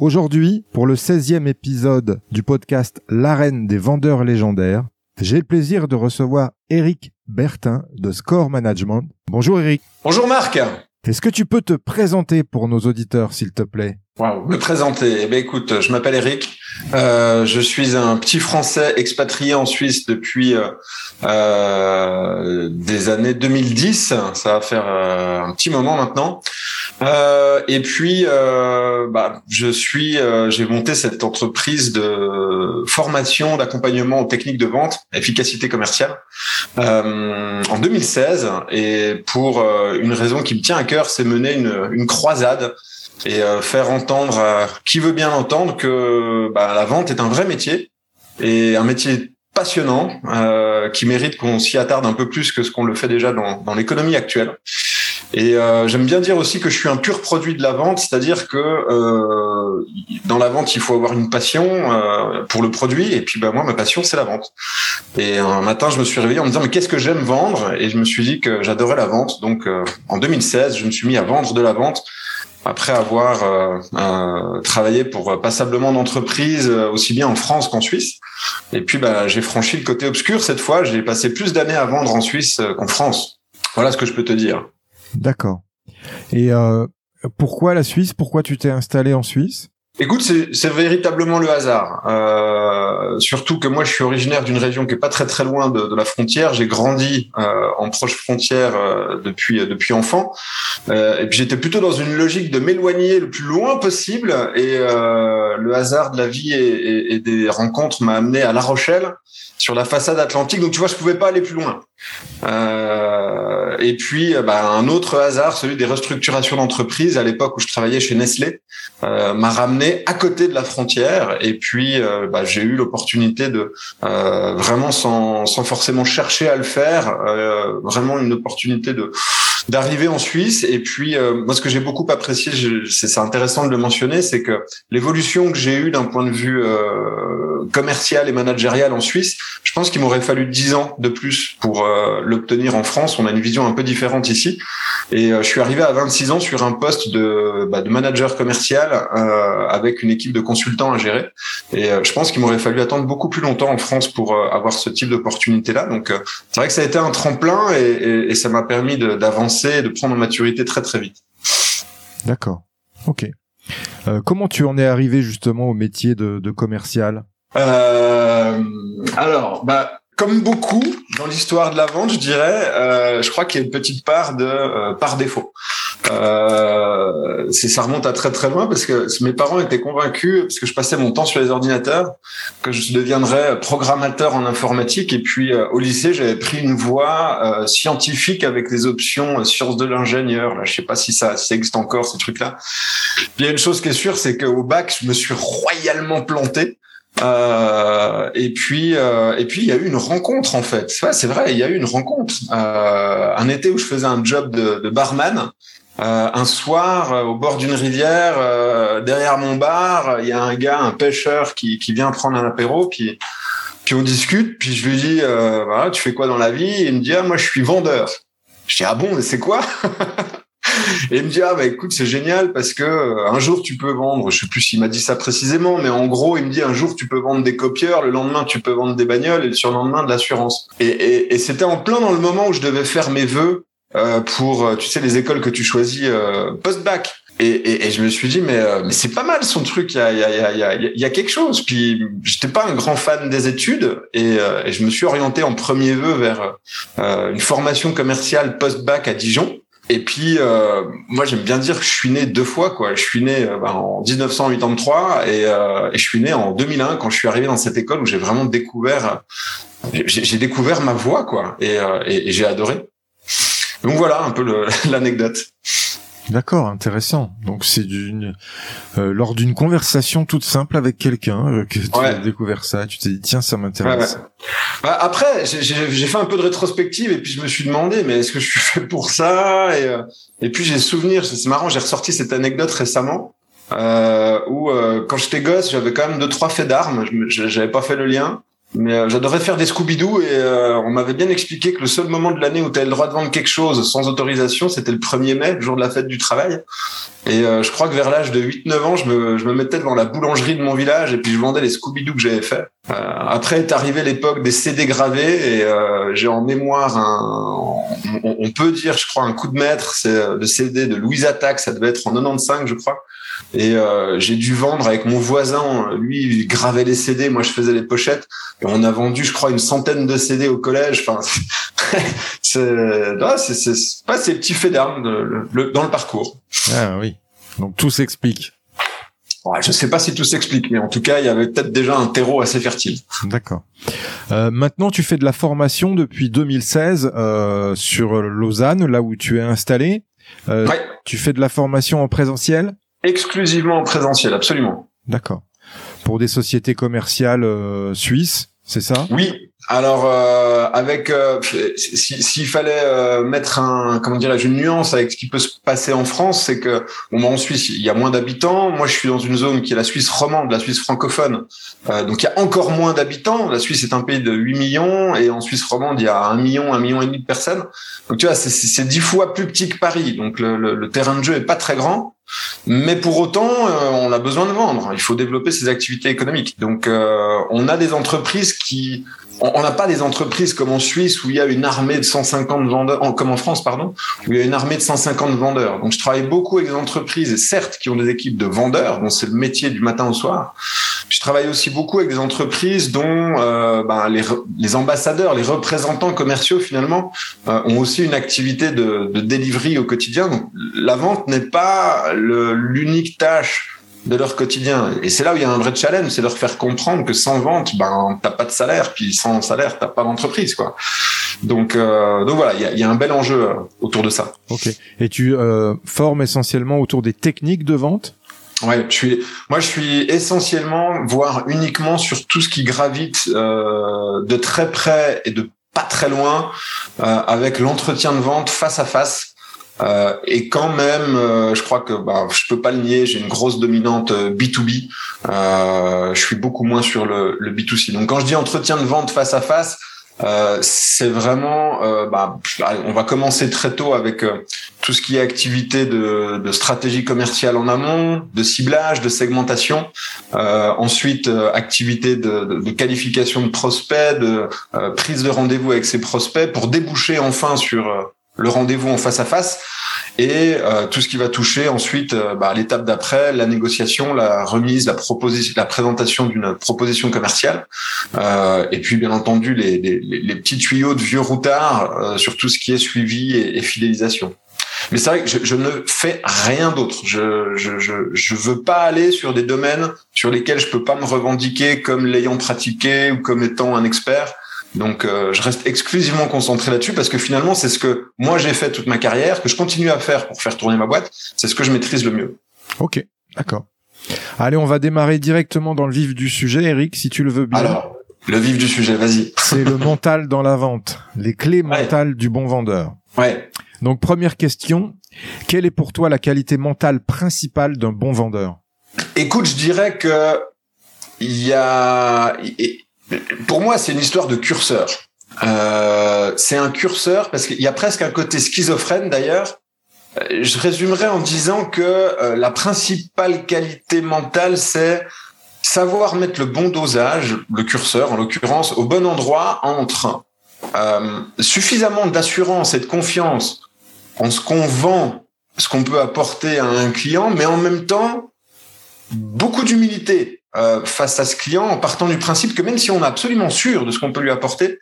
Aujourd'hui, pour le 16e épisode du podcast L'arène des vendeurs légendaires, j'ai le plaisir de recevoir Eric Bertin de Score Management. Bonjour Eric. Bonjour Marc. Est-ce que tu peux te présenter pour nos auditeurs, s'il te plaît? Me présenter. Eh bien, écoute, je m'appelle Eric. Euh, je suis un petit Français expatrié en Suisse depuis euh, euh des années 2010. Ça va faire un petit moment maintenant. Et puis, bah, je suis, j'ai monté cette entreprise de formation, d'accompagnement aux techniques de vente, efficacité commerciale, en 2016. Et pour une raison qui me tient à cœur, c'est mener une croisade et euh, faire entendre à qui veut bien entendre que bah, la vente est un vrai métier et un métier passionnant euh, qui mérite qu'on s'y attarde un peu plus que ce qu'on le fait déjà dans, dans l'économie actuelle. Et euh, j'aime bien dire aussi que je suis un pur produit de la vente, c'est-à-dire que euh, dans la vente, il faut avoir une passion euh, pour le produit. Et puis, bah, moi, ma passion, c'est la vente. Et un matin, je me suis réveillé en me disant, mais qu'est-ce que j'aime vendre? Et je me suis dit que j'adorais la vente. Donc, euh, en 2016, je me suis mis à vendre de la vente après avoir euh, euh, travaillé pour passablement d'entreprises euh, aussi bien en France qu'en Suisse. Et puis bah, j'ai franchi le côté obscur cette fois. J'ai passé plus d'années à vendre en Suisse qu'en France. Voilà ce que je peux te dire. D'accord. Et pourquoi la Suisse? Pourquoi tu t'es installé en Suisse? Écoute, c'est véritablement le hasard. Euh, surtout que moi, je suis originaire d'une région qui est pas très très loin de, de la frontière. J'ai grandi euh, en proche frontière euh, depuis depuis enfant, euh, et puis j'étais plutôt dans une logique de m'éloigner le plus loin possible. Et euh, le hasard de la vie et, et, et des rencontres m'a amené à La Rochelle, sur la façade atlantique. Donc tu vois, je pouvais pas aller plus loin. Euh, et puis, bah, un autre hasard, celui des restructurations d'entreprise à l'époque où je travaillais chez Nestlé, euh, m'a ramené à côté de la frontière. Et puis, euh, bah, j'ai eu l'opportunité de euh, vraiment, sans, sans forcément chercher à le faire, euh, vraiment une opportunité de d'arriver en Suisse. Et puis, moi, ce que j'ai beaucoup apprécié, c'est intéressant de le mentionner, c'est que l'évolution que j'ai eue d'un point de vue commercial et managérial en Suisse, je pense qu'il m'aurait fallu dix ans de plus pour euh, l'obtenir en France. On a une vision un peu différente ici. Et euh, je suis arrivé à 26 ans sur un poste de, bah, de manager commercial euh, avec une équipe de consultants à gérer. Et je pense qu'il m'aurait fallu attendre beaucoup plus longtemps en France pour avoir ce type d'opportunité-là. Donc c'est vrai que ça a été un tremplin et ça m'a permis d'avancer et de prendre en maturité très très vite. D'accord. Ok. comment tu en es arrivé justement au métier de, de commercial? Euh, alors, bah, comme beaucoup dans l'histoire de la vente, je dirais, euh, je crois qu'il y a une petite part de euh, par défaut. Euh, ça remonte à très très loin parce que mes parents étaient convaincus, parce que je passais mon temps sur les ordinateurs, que je deviendrais programmateur en informatique. Et puis euh, au lycée, j'avais pris une voie euh, scientifique avec les options sciences de l'ingénieur. Là, je sais pas si ça, si ça existe encore ces trucs-là. Il y a une chose qui est sûre, c'est qu'au bac, je me suis royalement planté. Euh, et puis, euh, et puis il y a eu une rencontre en fait. c'est vrai, il y a eu une rencontre. Euh, un été où je faisais un job de, de barman. Euh, un soir, euh, au bord d'une rivière, euh, derrière mon bar, il y a un gars, un pêcheur qui, qui vient prendre un apéro, puis, puis on discute, puis je lui dis, voilà, tu fais quoi dans la vie? Il me dit, ah, moi je suis vendeur. Je dis, ah bon, mais c'est quoi? et il me dit ah bah écoute c'est génial parce que euh, un jour tu peux vendre, je sais plus s'il m'a dit ça précisément, mais en gros il me dit un jour tu peux vendre des copieurs, le lendemain tu peux vendre des bagnoles et le surlendemain de l'assurance. Et, et, et c'était en plein dans le moment où je devais faire mes vœux euh, pour euh, tu sais les écoles que tu choisis euh, post-bac. Et, et, et, je me suis dit mais euh, mais c'est pas mal son truc il y a y a y a y a quelque chose puis j'étais pas un grand fan des études et, euh, et je me suis orienté en premier vœu vers euh, une formation commerciale post-bac à Dijon et puis euh, moi j'aime bien dire que je suis né deux fois quoi. Je suis né ben, en 1983 et, et je suis né en 2001 quand je suis arrivé dans cette école où j'ai vraiment découvert j'ai découvert ma voix quoi. Et, et, et j'ai adoré. Donc voilà un peu l'anecdote D'accord, intéressant. Donc c'est d'une euh, lors d'une conversation toute simple avec quelqu'un euh, que tu as découvert ça, tu t'es dit tiens ça m'intéresse. Ouais, bah, après j'ai fait un peu de rétrospective et puis je me suis demandé mais est-ce que je suis fait pour ça? Et euh, et puis j'ai souvenir c'est marrant j'ai ressorti cette anecdote récemment euh, où quand j'étais gosse j'avais quand même deux trois faits d'armes. J'avais pas fait le lien mais euh, j'adorais faire des Scooby-Doo et euh, on m'avait bien expliqué que le seul moment de l'année où tu as le droit de vendre quelque chose sans autorisation, c'était le 1er mai, le jour de la fête du travail. Et euh, je crois que vers l'âge de 8-9 ans, je me, je me mettais devant la boulangerie de mon village et puis je vendais les Scooby-Doo que j'avais fait. après est arrivé l'époque des CD gravés et j'ai en mémoire un, on, peut dire, je crois, un coup de maître, c'est le CD de Louise Attaque, ça devait être en 95, je crois. Et euh, j'ai dû vendre avec mon voisin, lui il gravait les CD, moi je faisais les pochettes. Et on a vendu, je crois, une centaine de CD au collège. Enfin, c'est pas ces petits faits d'armes dans le parcours. Ah oui, donc tout s'explique. Ouais, je sais pas si tout s'explique, mais en tout cas, il y avait peut-être déjà un terreau assez fertile. D'accord. Euh, maintenant, tu fais de la formation depuis 2016 euh, sur Lausanne, là où tu es installé. Euh, ouais. Tu fais de la formation en présentiel? Exclusivement en présentiel, absolument. D'accord. Pour des sociétés commerciales euh, suisses, c'est ça? Oui. Alors euh, avec euh, s'il fallait euh, mettre un comment dirais-je une nuance avec ce qui peut se passer en France, c'est que bon en Suisse il y a moins d'habitants. Moi je suis dans une zone qui est la Suisse romande, la Suisse francophone, euh, donc il y a encore moins d'habitants. La Suisse est un pays de 8 millions et en Suisse romande il y a un million, un million et demi de personnes. Donc tu vois c'est dix fois plus petit que Paris, donc le, le, le terrain de jeu est pas très grand. Mais pour autant, euh, on a besoin de vendre. Il faut développer ses activités économiques. Donc, euh, on a des entreprises qui on n'a pas des entreprises comme en Suisse où il y a une armée de 150 vendeurs, comme en France, pardon, où il y a une armée de 150 vendeurs. Donc, je travaille beaucoup avec des entreprises, certes, qui ont des équipes de vendeurs, dont c'est le métier du matin au soir. Je travaille aussi beaucoup avec des entreprises dont euh, ben, les, les, ambassadeurs, les représentants commerciaux, finalement, euh, ont aussi une activité de, de au quotidien. Donc, la vente n'est pas l'unique tâche de leur quotidien. Et c'est là où il y a un vrai challenge, c'est leur faire comprendre que sans vente, ben t'as pas de salaire, puis sans salaire, t'as pas d'entreprise, quoi. Donc, euh, donc voilà, il y a, y a, un bel enjeu euh, autour de ça. Ok. Et tu euh, formes essentiellement autour des techniques de vente? Ouais, je suis, moi je suis essentiellement, voire uniquement sur tout ce qui gravite euh, de très près et de pas très loin euh, avec l'entretien de vente face à face. Euh, et quand même, euh, je crois que bah, je peux pas le nier, j'ai une grosse dominante B2B. Euh, euh, je suis beaucoup moins sur le, le, B2C. Donc quand je dis entretien de vente face à face, euh, c'est vraiment, bah, on va commencer très tôt avec tout ce qui est activité de, de, stratégie commerciale en amont, de ciblage, de segmentation. ensuite, activité de, de, de, qualification de prospects, de prise de rendez-vous avec ses prospects pour déboucher enfin sur le rendez-vous en face à face et euh, tout ce qui va toucher ensuite euh, bah, l'étape d'après, la négociation, la remise, la proposition, la présentation d'une proposition commerciale, euh, et puis bien entendu les, les, les, petits tuyaux de vieux routards euh, sur tout ce qui est suivi et, et fidélisation. Mais c'est vrai que je, je, ne fais rien d'autre. Je, je, je, je veux pas aller sur des domaines sur lesquels je peux pas me revendiquer comme l'ayant pratiqué ou comme étant un expert. Donc euh, je reste exclusivement concentré là-dessus parce que finalement c'est ce que moi j'ai fait toute ma carrière, que je continue à faire pour faire tourner ma boîte, c'est ce que je maîtrise le mieux. Ok, d'accord. Allez, on va démarrer directement dans le vif du sujet, Eric, si tu le veux bien. Alors, le vif du sujet, vas-y. C'est le mental dans la vente, les clés mentales du bon vendeur. Ouais. Donc première question, quelle est pour toi la qualité mentale principale d'un bon vendeur? Écoute, je dirais que il y a pour moi, c'est une histoire de curseur. Euh, c'est un curseur parce qu'il y a presque un côté schizophrène d'ailleurs. je résumerai en disant que la principale qualité mentale, c'est savoir mettre le bon dosage, le curseur en l'occurrence, au bon endroit entre euh, suffisamment d'assurance et de confiance en ce qu'on vend, ce qu'on peut apporter à un client, mais en même temps beaucoup d'humilité euh, face à ce client en partant du principe que même si on est absolument sûr de ce qu'on peut lui apporter,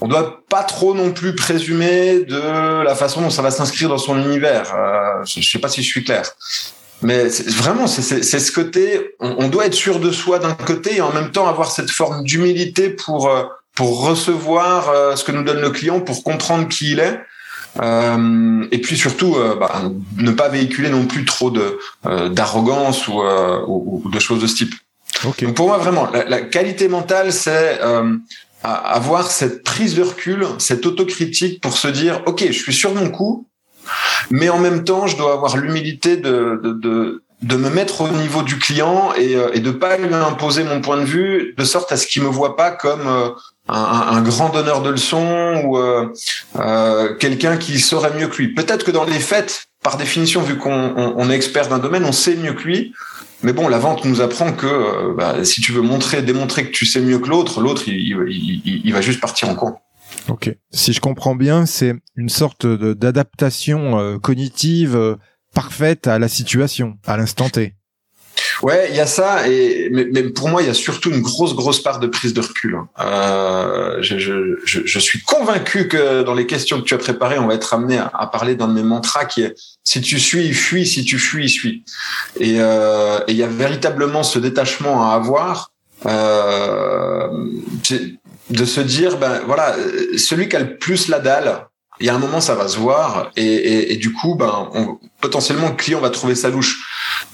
on doit pas trop non plus présumer de la façon dont ça va s'inscrire dans son univers. Euh, je sais pas si je suis clair. Mais vraiment, c'est ce côté, on, doit être sûr de soi d'un côté et en même temps avoir cette forme d'humilité pour euh, pour recevoir euh, ce que nous donne le client, pour comprendre qui il est. Euh, et puis surtout, euh, bah, ne pas véhiculer non plus trop de d'arrogance ou, ou, de choses de ce type. Donc pour moi, vraiment, la, qualité mentale, c'est avoir cette prise de recul, cette autocritique pour se dire, ok, je suis sur mon coup, mais en même temps, je dois avoir l'humilité de, de, de, de, me mettre au niveau du client et, euh, et de pas lui imposer mon point de vue, de sorte à ce qu'il me voit pas comme euh, un, un, grand donneur de leçons ou euh, euh, quelqu'un qui saurait mieux que lui. Peut-être que dans les faits, par définition, vu qu'on on, est expert d'un domaine, on sait mieux que lui. Mais bon, la vente nous apprend que bah, si tu veux montrer, démontrer que tu sais mieux que l'autre, l'autre, il, va juste partir en coin. Ok. Si je comprends bien, c'est une sorte d'adaptation euh, cognitive euh, parfaite à la situation, à l'instant T. Ouais, il y a ça, et mais, pour moi, il y a surtout une grosse, grosse part de prise de recul. Hein. Euh, je, je, je, suis convaincu que dans les questions que tu as préparées, on va être amené à, parler d'un de mes mantras qui est si tu suis, fuis, si tu fuis, suis. Et euh, il y a véritablement ce détachement à avoir. Euh, de se dire, ben voilà, celui qui a le plus la dalle, il y a un moment ça va se voir et, et, du coup, ben on, potentiellement le client va trouver sa louche.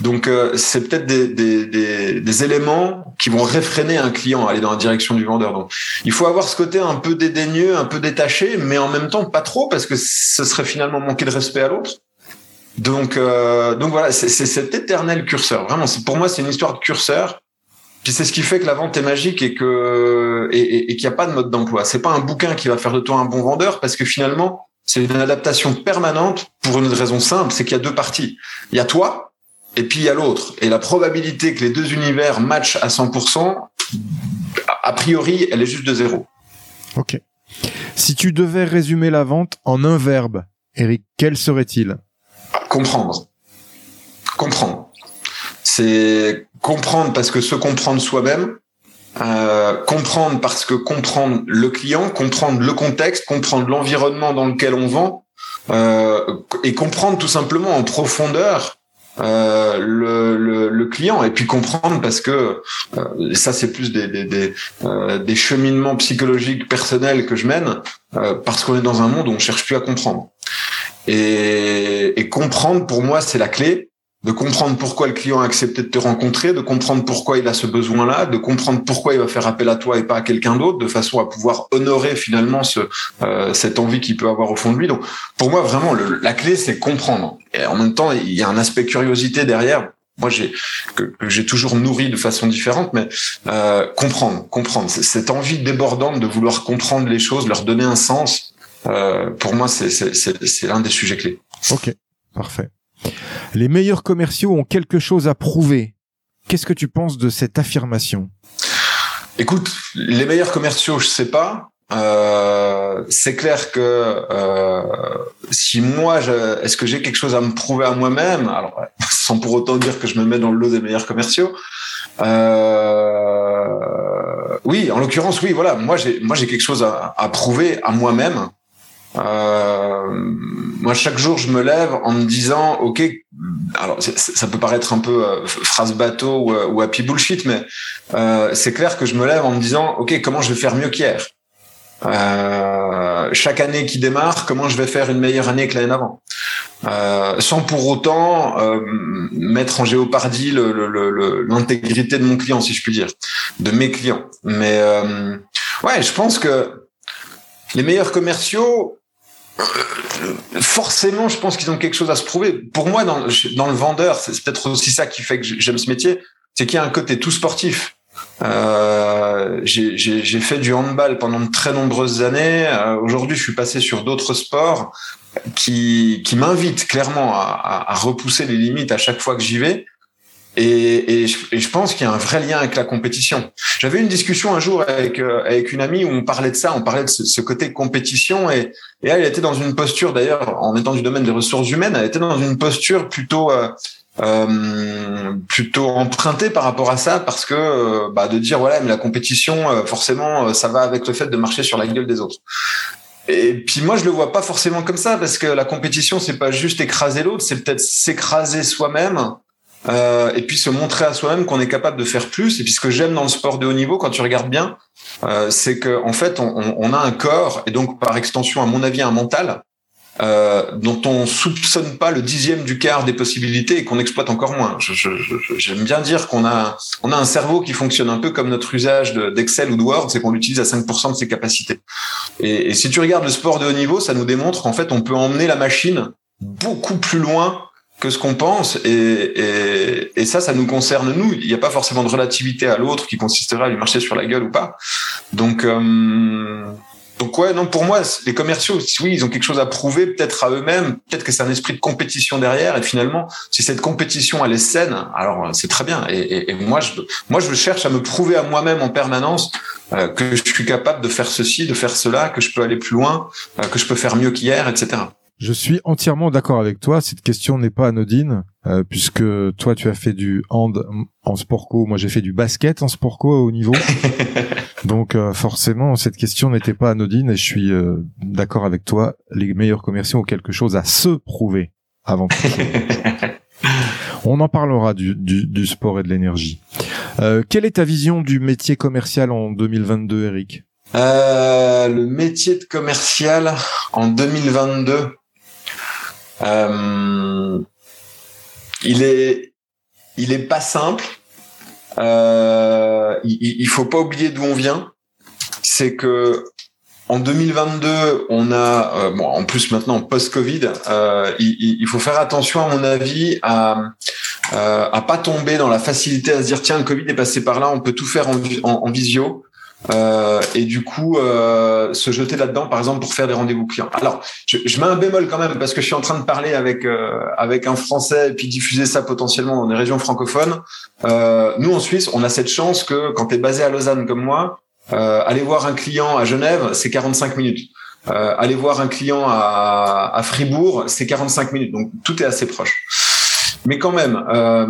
Donc euh, c'est peut-être des, des, des, des, éléments qui vont réfréner un client à aller dans la direction du vendeur. Donc il faut avoir ce côté un peu dédaigneux, un peu détaché, mais en même temps pas trop parce que ce serait finalement manquer de respect à l'autre. Donc euh, donc voilà, c'est cet éternel curseur. Vraiment, pour moi c'est une histoire de curseur puis c'est ce qui fait que la vente est magique et que et, et, qu'il n'y a pas de mode d'emploi. C'est pas un bouquin qui va faire de toi un bon vendeur parce que finalement c'est une adaptation permanente pour une raison simple, c'est qu'il y a deux parties. Il y a toi et puis il y a l'autre. Et la probabilité que les deux univers matchent à 100%, a priori, elle est juste de zéro. Ok. Si tu devais résumer la vente en un verbe, Eric, quel serait-il? Comprendre. Comprendre. C'est comprendre parce que se comprendre soi-même, euh, comprendre parce que comprendre le client, comprendre le contexte, comprendre l'environnement dans lequel on vend, euh, et comprendre tout simplement en profondeur euh, le, le, client et puis comprendre parce que euh, ça c'est plus des, des, des, euh, des, cheminements psychologiques personnels que je mène euh, parce qu'on est dans un monde où on cherche plus à comprendre. Et, et comprendre pour moi c'est la clé de comprendre pourquoi le client a accepté de te rencontrer, de comprendre pourquoi il a ce besoin-là, de comprendre pourquoi il va faire appel à toi et pas à quelqu'un d'autre, de façon à pouvoir honorer finalement ce, euh, cette envie qu'il peut avoir au fond de lui. Donc, pour moi, vraiment, la clé, c'est comprendre. Et en même temps, il y a un aspect curiosité derrière. Moi, j'ai que, j'ai toujours nourri de façon différente, mais euh, comprendre, comprendre, cette envie débordante de vouloir comprendre les choses, leur donner un sens. Euh, pour moi, c'est l'un des sujets clés. Ok, parfait. Les meilleurs commerciaux ont quelque chose à prouver. Qu'est-ce que tu penses de cette affirmation? Écoute, les meilleurs commerciaux, je sais pas. Euh, c'est clair que euh, si moi, est-ce que j'ai quelque chose à me prouver à moi-même? Alors, sans pour autant dire que je me mets dans le lot des meilleurs commerciaux. Euh, oui, en l'occurrence, oui. Voilà, moi j'ai moi j'ai quelque chose à, à prouver à moi-même. Euh, moi, chaque jour, je me lève en me disant, ok, alors ça peut paraître un peu euh, phrase bateau ou, ou, happy bullshit, mais euh, c'est clair que je me lève en me disant, ok, comment je vais faire mieux qu'hier? Euh, Chaque année qui démarre, comment je vais faire une meilleure année que l'année d'avant? Euh, sans pour autant euh, mettre en géopardie l'intégrité de mon client, si je puis dire, de mes clients. Mais ouais, je pense que les meilleurs commerciaux, forcément, je pense qu'ils ont quelque chose à se prouver. Pour moi, dans, le vendeur, c'est peut-être aussi ça qui fait que j'aime ce métier, c'est qu'il y a un côté tout sportif. Euh, j'ai fait du handball pendant de très nombreuses années. Euh, Aujourd'hui, je suis passé sur d'autres sports qui, m'invitent clairement à, repousser les limites à chaque fois que j'y vais. Et, et, je, et, je, pense qu'il y a un vrai lien avec la compétition. J'avais une discussion un jour avec euh, avec une amie où on parlait de ça, on parlait de ce, ce côté compétition et, et elle était dans une posture d'ailleurs en étant du domaine des ressources humaines, elle était dans une posture plutôt euh, euh, plutôt emprunté par rapport à ça parce que euh, bah, de dire voilà mais la compétition euh, forcément ça va avec le fait de marcher sur la gueule des autres et puis moi je le vois pas forcément comme ça parce que la compétition c'est pas juste écraser l'autre c'est peut-être s'écraser soi-même euh, et puis se montrer à soi-même qu'on est capable de faire plus et puis ce que j'aime dans le sport de haut niveau quand tu regardes bien euh, c'est que en fait on, a un corps et donc par extension à mon avis un mental euh, dont on soupçonne pas le dixième du quart des possibilités et qu'on exploite encore moins. J'aime bien dire qu'on a on a un cerveau qui fonctionne un peu comme notre usage d'Excel ou de Word, c'est qu'on l'utilise à 5% de ses capacités. Et, si tu regardes le sport de haut niveau, ça nous démontre qu'en fait on peut emmener la machine beaucoup plus loin que ce qu'on pense et, et, et, ça, ça nous concerne nous. Il n'y a pas forcément de relativité à l'autre qui consisterait à lui marcher sur la gueule ou pas. Donc euh, donc ouais, non, pour moi, les commerciaux, oui, ils ont quelque chose à prouver, peut-être à eux-mêmes, peut-être que c'est un esprit de compétition derrière, et finalement, si cette compétition elle est saine, alors c'est très bien. Et, et, et, moi, je, moi, je cherche à me prouver à moi-même en permanence euh, que je suis capable de faire ceci, de faire cela, que je peux aller plus loin, euh, que je peux faire mieux qu'hier, etc. Je suis entièrement d'accord avec toi. Cette question n'est pas anodine, euh, puisque toi, tu as fait du hand en sport co, moi j'ai fait du basket en sport co au niveau. Donc euh, forcément, cette question n'était pas anodine et je suis euh, d'accord avec toi. Les meilleurs commerciaux ont quelque chose à se prouver avant tout. On en parlera du, du, du sport et de l'énergie. Euh, quelle est ta vision du métier commercial en 2022, Eric? Euh, Le métier de commercial en 2022, euh, il est, il est pas simple. Euh, il, il faut pas oublier d'où on vient. C'est que en 2022, on a, euh, bon, en plus maintenant post-Covid, euh, il, faut faire attention à mon avis à à pas tomber dans la facilité à se dire tiens le Covid est passé par là, on peut tout faire en visio. Euh, et du coup euh, se jeter là-dedans par exemple pour faire des rendez-vous clients. Alors je, je, mets un bémol quand même parce que je suis en train de parler avec euh, avec un Français et puis diffuser ça potentiellement dans des régions francophones. Euh, nous en Suisse, on a cette chance que quand tu es basé à Lausanne comme moi, euh, aller voir un client à Genève, c'est 45 minutes. aller voir un client à, à Fribourg, c'est 45 minutes. Donc tout est assez proche. Mais quand même, euh,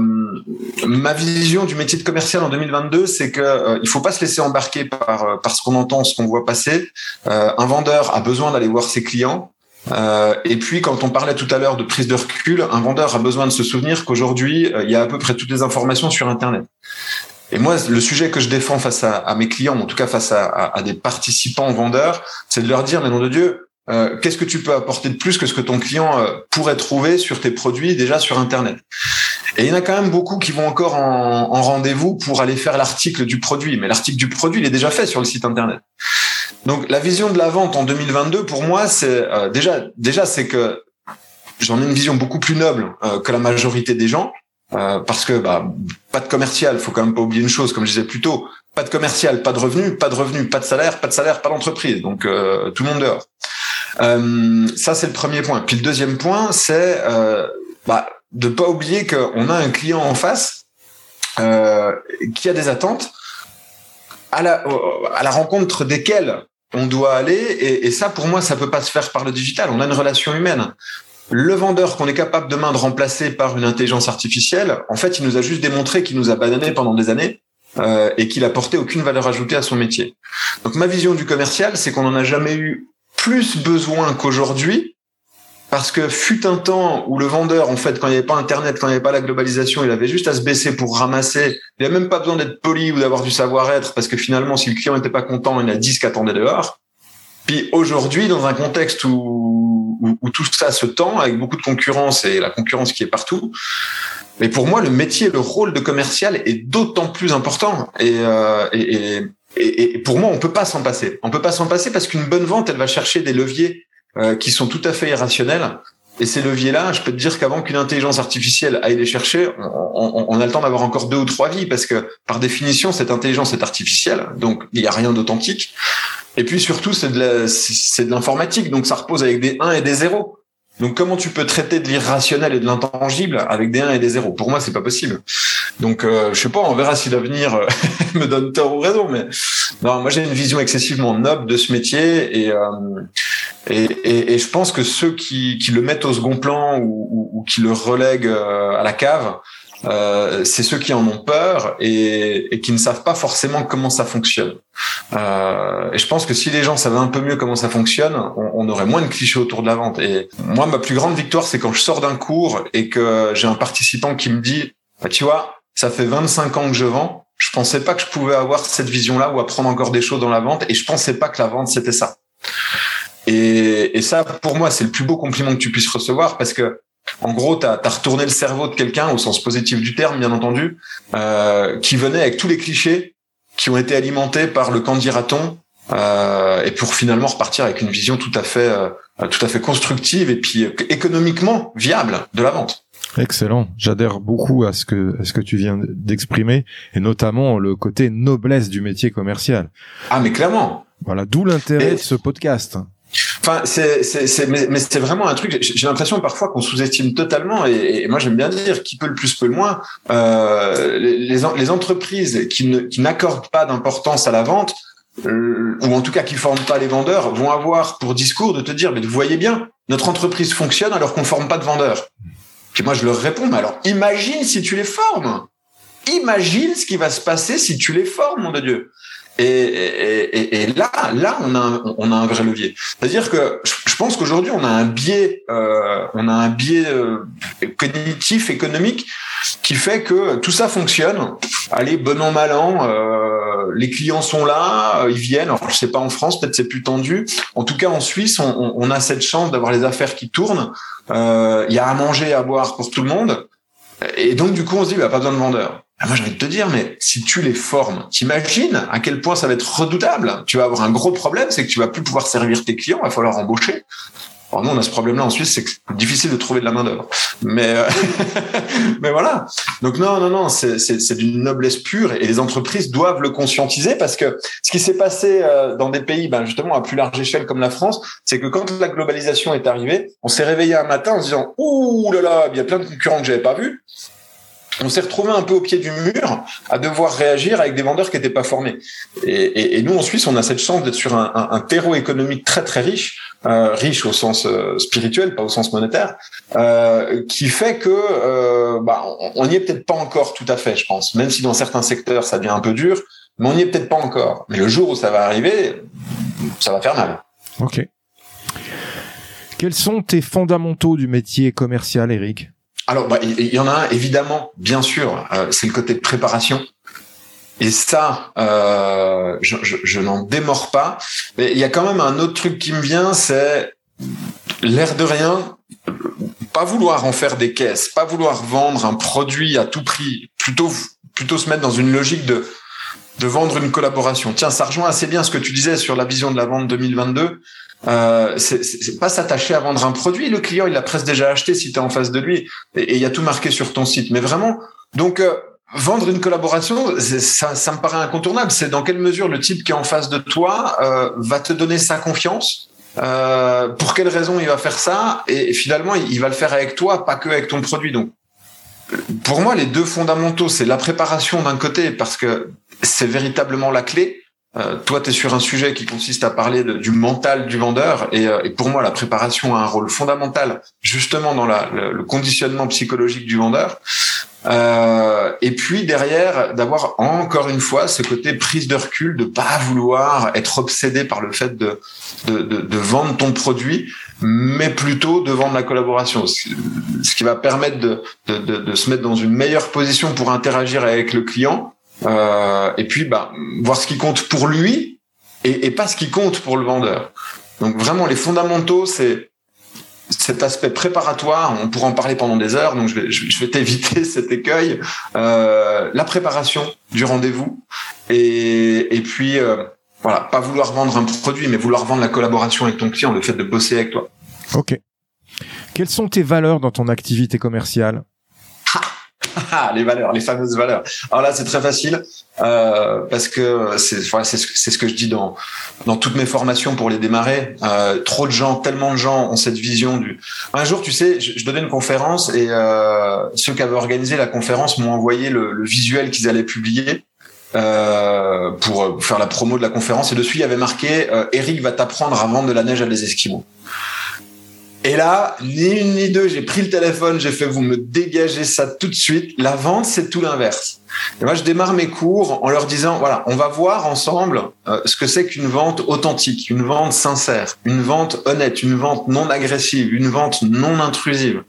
ma vision du métier de commercial en 2022, c'est que euh, il faut pas se laisser embarquer par euh, par ce qu'on entend, ce qu'on voit passer. Euh, un vendeur a besoin d'aller voir ses clients. Euh, et puis, quand on parlait tout à l'heure de prise de recul, un vendeur a besoin de se souvenir qu'aujourd'hui, euh, il y a à peu près toutes les informations sur Internet. Et moi, le sujet que je défends face à, à mes clients, en tout cas face à, à, à des participants vendeurs, c'est de leur dire, mais nom de Dieu, euh, qu'est-ce que tu peux apporter de plus que ce que ton client euh, pourrait trouver sur tes produits déjà sur Internet? Et il y en a quand même beaucoup qui vont encore en, en rendez-vous pour aller faire l'article du produit, mais l'article du produit, il est déjà fait sur le site Internet. Donc la vision de la vente en 2022, pour moi, c'est euh, déjà, déjà c'est que j'en ai une vision beaucoup plus noble euh, que la majorité des gens. Euh, parce que bah, pas de commercial, faut quand même pas oublier une chose, comme je disais plus tôt, pas de commercial, pas de revenu, pas de revenu, pas de salaire, pas de salaire, pas d'entreprise, donc tout le monde dehors. Euh, ça, c'est le premier point. Puis le deuxième point, c'est euh, bah, de pas oublier qu'on a un client en face euh, qui a des attentes à la, à la rencontre desquelles on doit aller. Et, ça, pour moi, ça peut pas se faire par le digital. On a une relation humaine. Le vendeur qu'on est capable demain de remplacer par une intelligence artificielle, en fait, il nous a juste démontré qu'il nous a banané pendant des années. Euh, et qu'il apportait aucune valeur ajoutée à son métier. Donc ma vision du commercial, c'est qu'on n'en a jamais eu plus besoin qu'aujourd'hui, parce que fut un temps où le vendeur, en fait, quand il n'y avait pas Internet, quand il n'y avait pas la globalisation, il avait juste à se baisser pour ramasser. Il n'avait même pas besoin d'être poli ou d'avoir du savoir-être, parce que finalement, si le client n'était pas content, il y en a 10 qui attendaient dehors. Puis aujourd'hui, dans un contexte où, où, tout ça se tend, avec beaucoup de concurrence et la concurrence qui est partout, mais pour moi, le métier, le rôle de commercial est d'autant plus important. Et, euh, et, et, pour moi, on peut pas s'en passer. On peut pas s'en passer parce qu'une bonne vente, elle va chercher des leviers euh, qui sont tout à fait irrationnels. Et ces leviers-là, je peux te dire qu'avant qu'une intelligence artificielle aille les chercher, on, on, a le temps d'avoir encore deux ou trois vies parce que par définition, cette intelligence est artificielle, donc il n'y a rien d'authentique. Et puis surtout, c'est de l'informatique, donc ça repose avec des 1 et des 0. Donc comment tu peux traiter de l'irrationnel et de l'intangible avec des 1 et des 0 Pour moi, c'est pas possible. Donc euh, je sais pas, on verra si l'avenir euh, me donne tort ou raison, mais non, moi j'ai une vision excessivement noble de ce métier et euh, et, et, et, je pense que ceux qui, qui le mettent au second plan ou, ou, ou qui le relèguent euh, à la cave, euh, c'est ceux qui en ont peur et, et, qui ne savent pas forcément comment ça fonctionne. Euh, et je pense que si les gens savaient un peu mieux comment ça fonctionne, on, on, aurait moins de clichés autour de la vente. Et moi, ma plus grande victoire, c'est quand je sors d'un cours et que j'ai un participant qui me dit, bah, tu vois, ça fait 25 ans que je vends. Je pensais pas que je pouvais avoir cette vision-là ou apprendre encore des choses dans la vente, et je pensais pas que la vente c'était ça. Et, et ça, pour moi, c'est le plus beau compliment que tu puisses recevoir parce que en gros, tu as, retourné le cerveau de quelqu'un, au sens positif du terme, bien entendu, euh, qui venait avec tous les clichés qui ont été alimentés par le candidaton, euh, et pour finalement repartir avec une vision tout à fait, euh, tout à fait constructive et puis euh, économiquement viable de la vente. Excellent. J'adhère beaucoup à ce que à ce que tu viens d'exprimer et notamment le côté noblesse du métier commercial. Ah mais clairement. Voilà, d'où l'intérêt de ce podcast. Enfin, c'est, mais, c'est vraiment un truc. J'ai l'impression parfois qu'on sous-estime totalement. Et, moi, j'aime bien dire qui peut le plus peut le moins. Euh, les, les entreprises qui, qui n'accordent pas d'importance à la vente, euh, ou en tout cas qui forment pas les vendeurs, vont avoir pour discours de te dire, mais vous voyez bien, notre entreprise fonctionne alors qu'on forme pas de vendeurs. Puis moi, je leur réponds, mais alors imagine si tu les formes. Imagine ce qui va se passer si tu les formes, mon de Dieu. Et, et, et, là, là, on a, un, on a un vrai levier. C'est-à-dire que je, pense qu'aujourd'hui, on a un biais, euh, on a un biais euh, cognitif, économique, qui fait que tout ça fonctionne. Allez, bon an mal an, euh, les clients sont là, ils viennent. Alors, je sais pas en France, peut-être c'est plus tendu. En tout cas, en Suisse, on, on a cette chance d'avoir les affaires qui tournent. Il y a à manger, à boire pour tout le monde. Et donc, du coup, on se dit, bah, pas besoin de vendeurs. Ah, moi, j'ai envie de te dire, mais si tu les formes, t'imagines à quel point ça va être redoutable. Tu vas avoir un gros problème, c'est que tu vas plus pouvoir servir tes clients, il va falloir embaucher. Alors nous, on a ce problème-là en Suisse, c'est que difficile de trouver de la main d'œuvre. Mais euh, mais voilà. Donc non, non, non, c'est d'une noblesse pure et les entreprises doivent le conscientiser parce que ce qui s'est passé euh, dans des pays, ben justement à plus large échelle comme la France, c'est que quand la globalisation est arrivée, on s'est réveillé un matin en se disant ouh là là, il y a plein de concurrents que j'avais pas vus on s'est retrouvé un peu au pied du mur à devoir réagir avec des vendeurs qui n'étaient pas formés. Et, nous, en Suisse, on a cette chance d'être sur un, terreau économique très très riche, euh, riche au sens euh, spirituel, pas au sens monétaire, euh, qui fait que bah, on n'y est peut-être pas encore tout à fait, je pense. Même si dans certains secteurs ça devient un peu dur, mais on n'y est peut-être pas encore. Mais le jour où ça va arriver, ça va faire mal. Ok. Quels sont tes fondamentaux du métier commercial, Eric? Alors, bah, il y en a un, évidemment, bien sûr, euh, c'est le côté de préparation. Et ça, euh, je, je, je n'en démords pas. Mais il y a quand même un autre truc qui me vient, c'est l'air de rien, pas vouloir en faire des caisses, pas vouloir vendre un produit à tout prix, plutôt plutôt se mettre dans une logique de de vendre une collaboration. Tiens, ça rejoint assez bien ce que tu disais sur la vision de la vente 2022. Euh, c'est pas s'attacher à vendre un produit. Le client, il l'a presque déjà acheté si tu es en face de lui et il y a tout marqué sur ton site. Mais vraiment, donc euh, vendre une collaboration, ça, ça me paraît incontournable. C'est dans quelle mesure le type qui est en face de toi euh, va te donner sa confiance. Euh, pour quelle raison il va faire ça et finalement il va le faire avec toi, pas que avec ton produit. Donc pour moi, les deux fondamentaux, c'est la préparation d'un côté parce que c'est véritablement la clé. Euh, toi, tu es sur un sujet qui consiste à parler du mental du vendeur, euh, et, pour moi, la préparation a un rôle fondamental justement dans la, le, conditionnement psychologique du vendeur. Euh, et puis derrière, d'avoir encore une fois ce côté prise de recul, de pas vouloir être obsédé par le fait de, de, de, de vendre ton produit, mais plutôt de vendre la collaboration, ce, qui va permettre de, de, se mettre dans une meilleure position pour interagir avec le client euh, et puis bah, voir ce qui compte pour lui et, pas ce qui compte pour le vendeur. Donc vraiment les fondamentaux, c'est cet aspect préparatoire. On pourra en parler pendant des heures, donc je vais, t'éviter cet écueil. Euh, la préparation du rendez-vous et, puis euh, voilà, pas vouloir vendre un produit, mais vouloir vendre la collaboration avec ton client, le fait de bosser avec toi. Ok. Quelles sont tes valeurs dans ton activité commerciale? Les valeurs, les fameuses valeurs. Alors là, c'est très facile euh, parce que c'est c'est ce que je dis dans dans toutes mes formations pour les démarrer. Euh, trop de gens, tellement de gens ont cette vision du. Un jour, tu sais, je, donnais une conférence et euh, ceux qui avaient organisé la conférence m'ont envoyé le, le visuel qu'ils allaient publier. Euh, pour faire la promo de la conférence et dessus il y avait marqué euh, Eric va t'apprendre à vendre de la neige à des Esquimaux. Et là, ni une ni deux, j'ai pris le téléphone, j'ai fait vous me dégagez ça tout de suite. La vente, c'est tout l'inverse. Et moi, je démarre mes cours en leur disant voilà, on va voir ensemble euh, ce que c'est qu'une vente authentique, une vente sincère, une vente honnête, une vente non agressive, une vente non intrusive.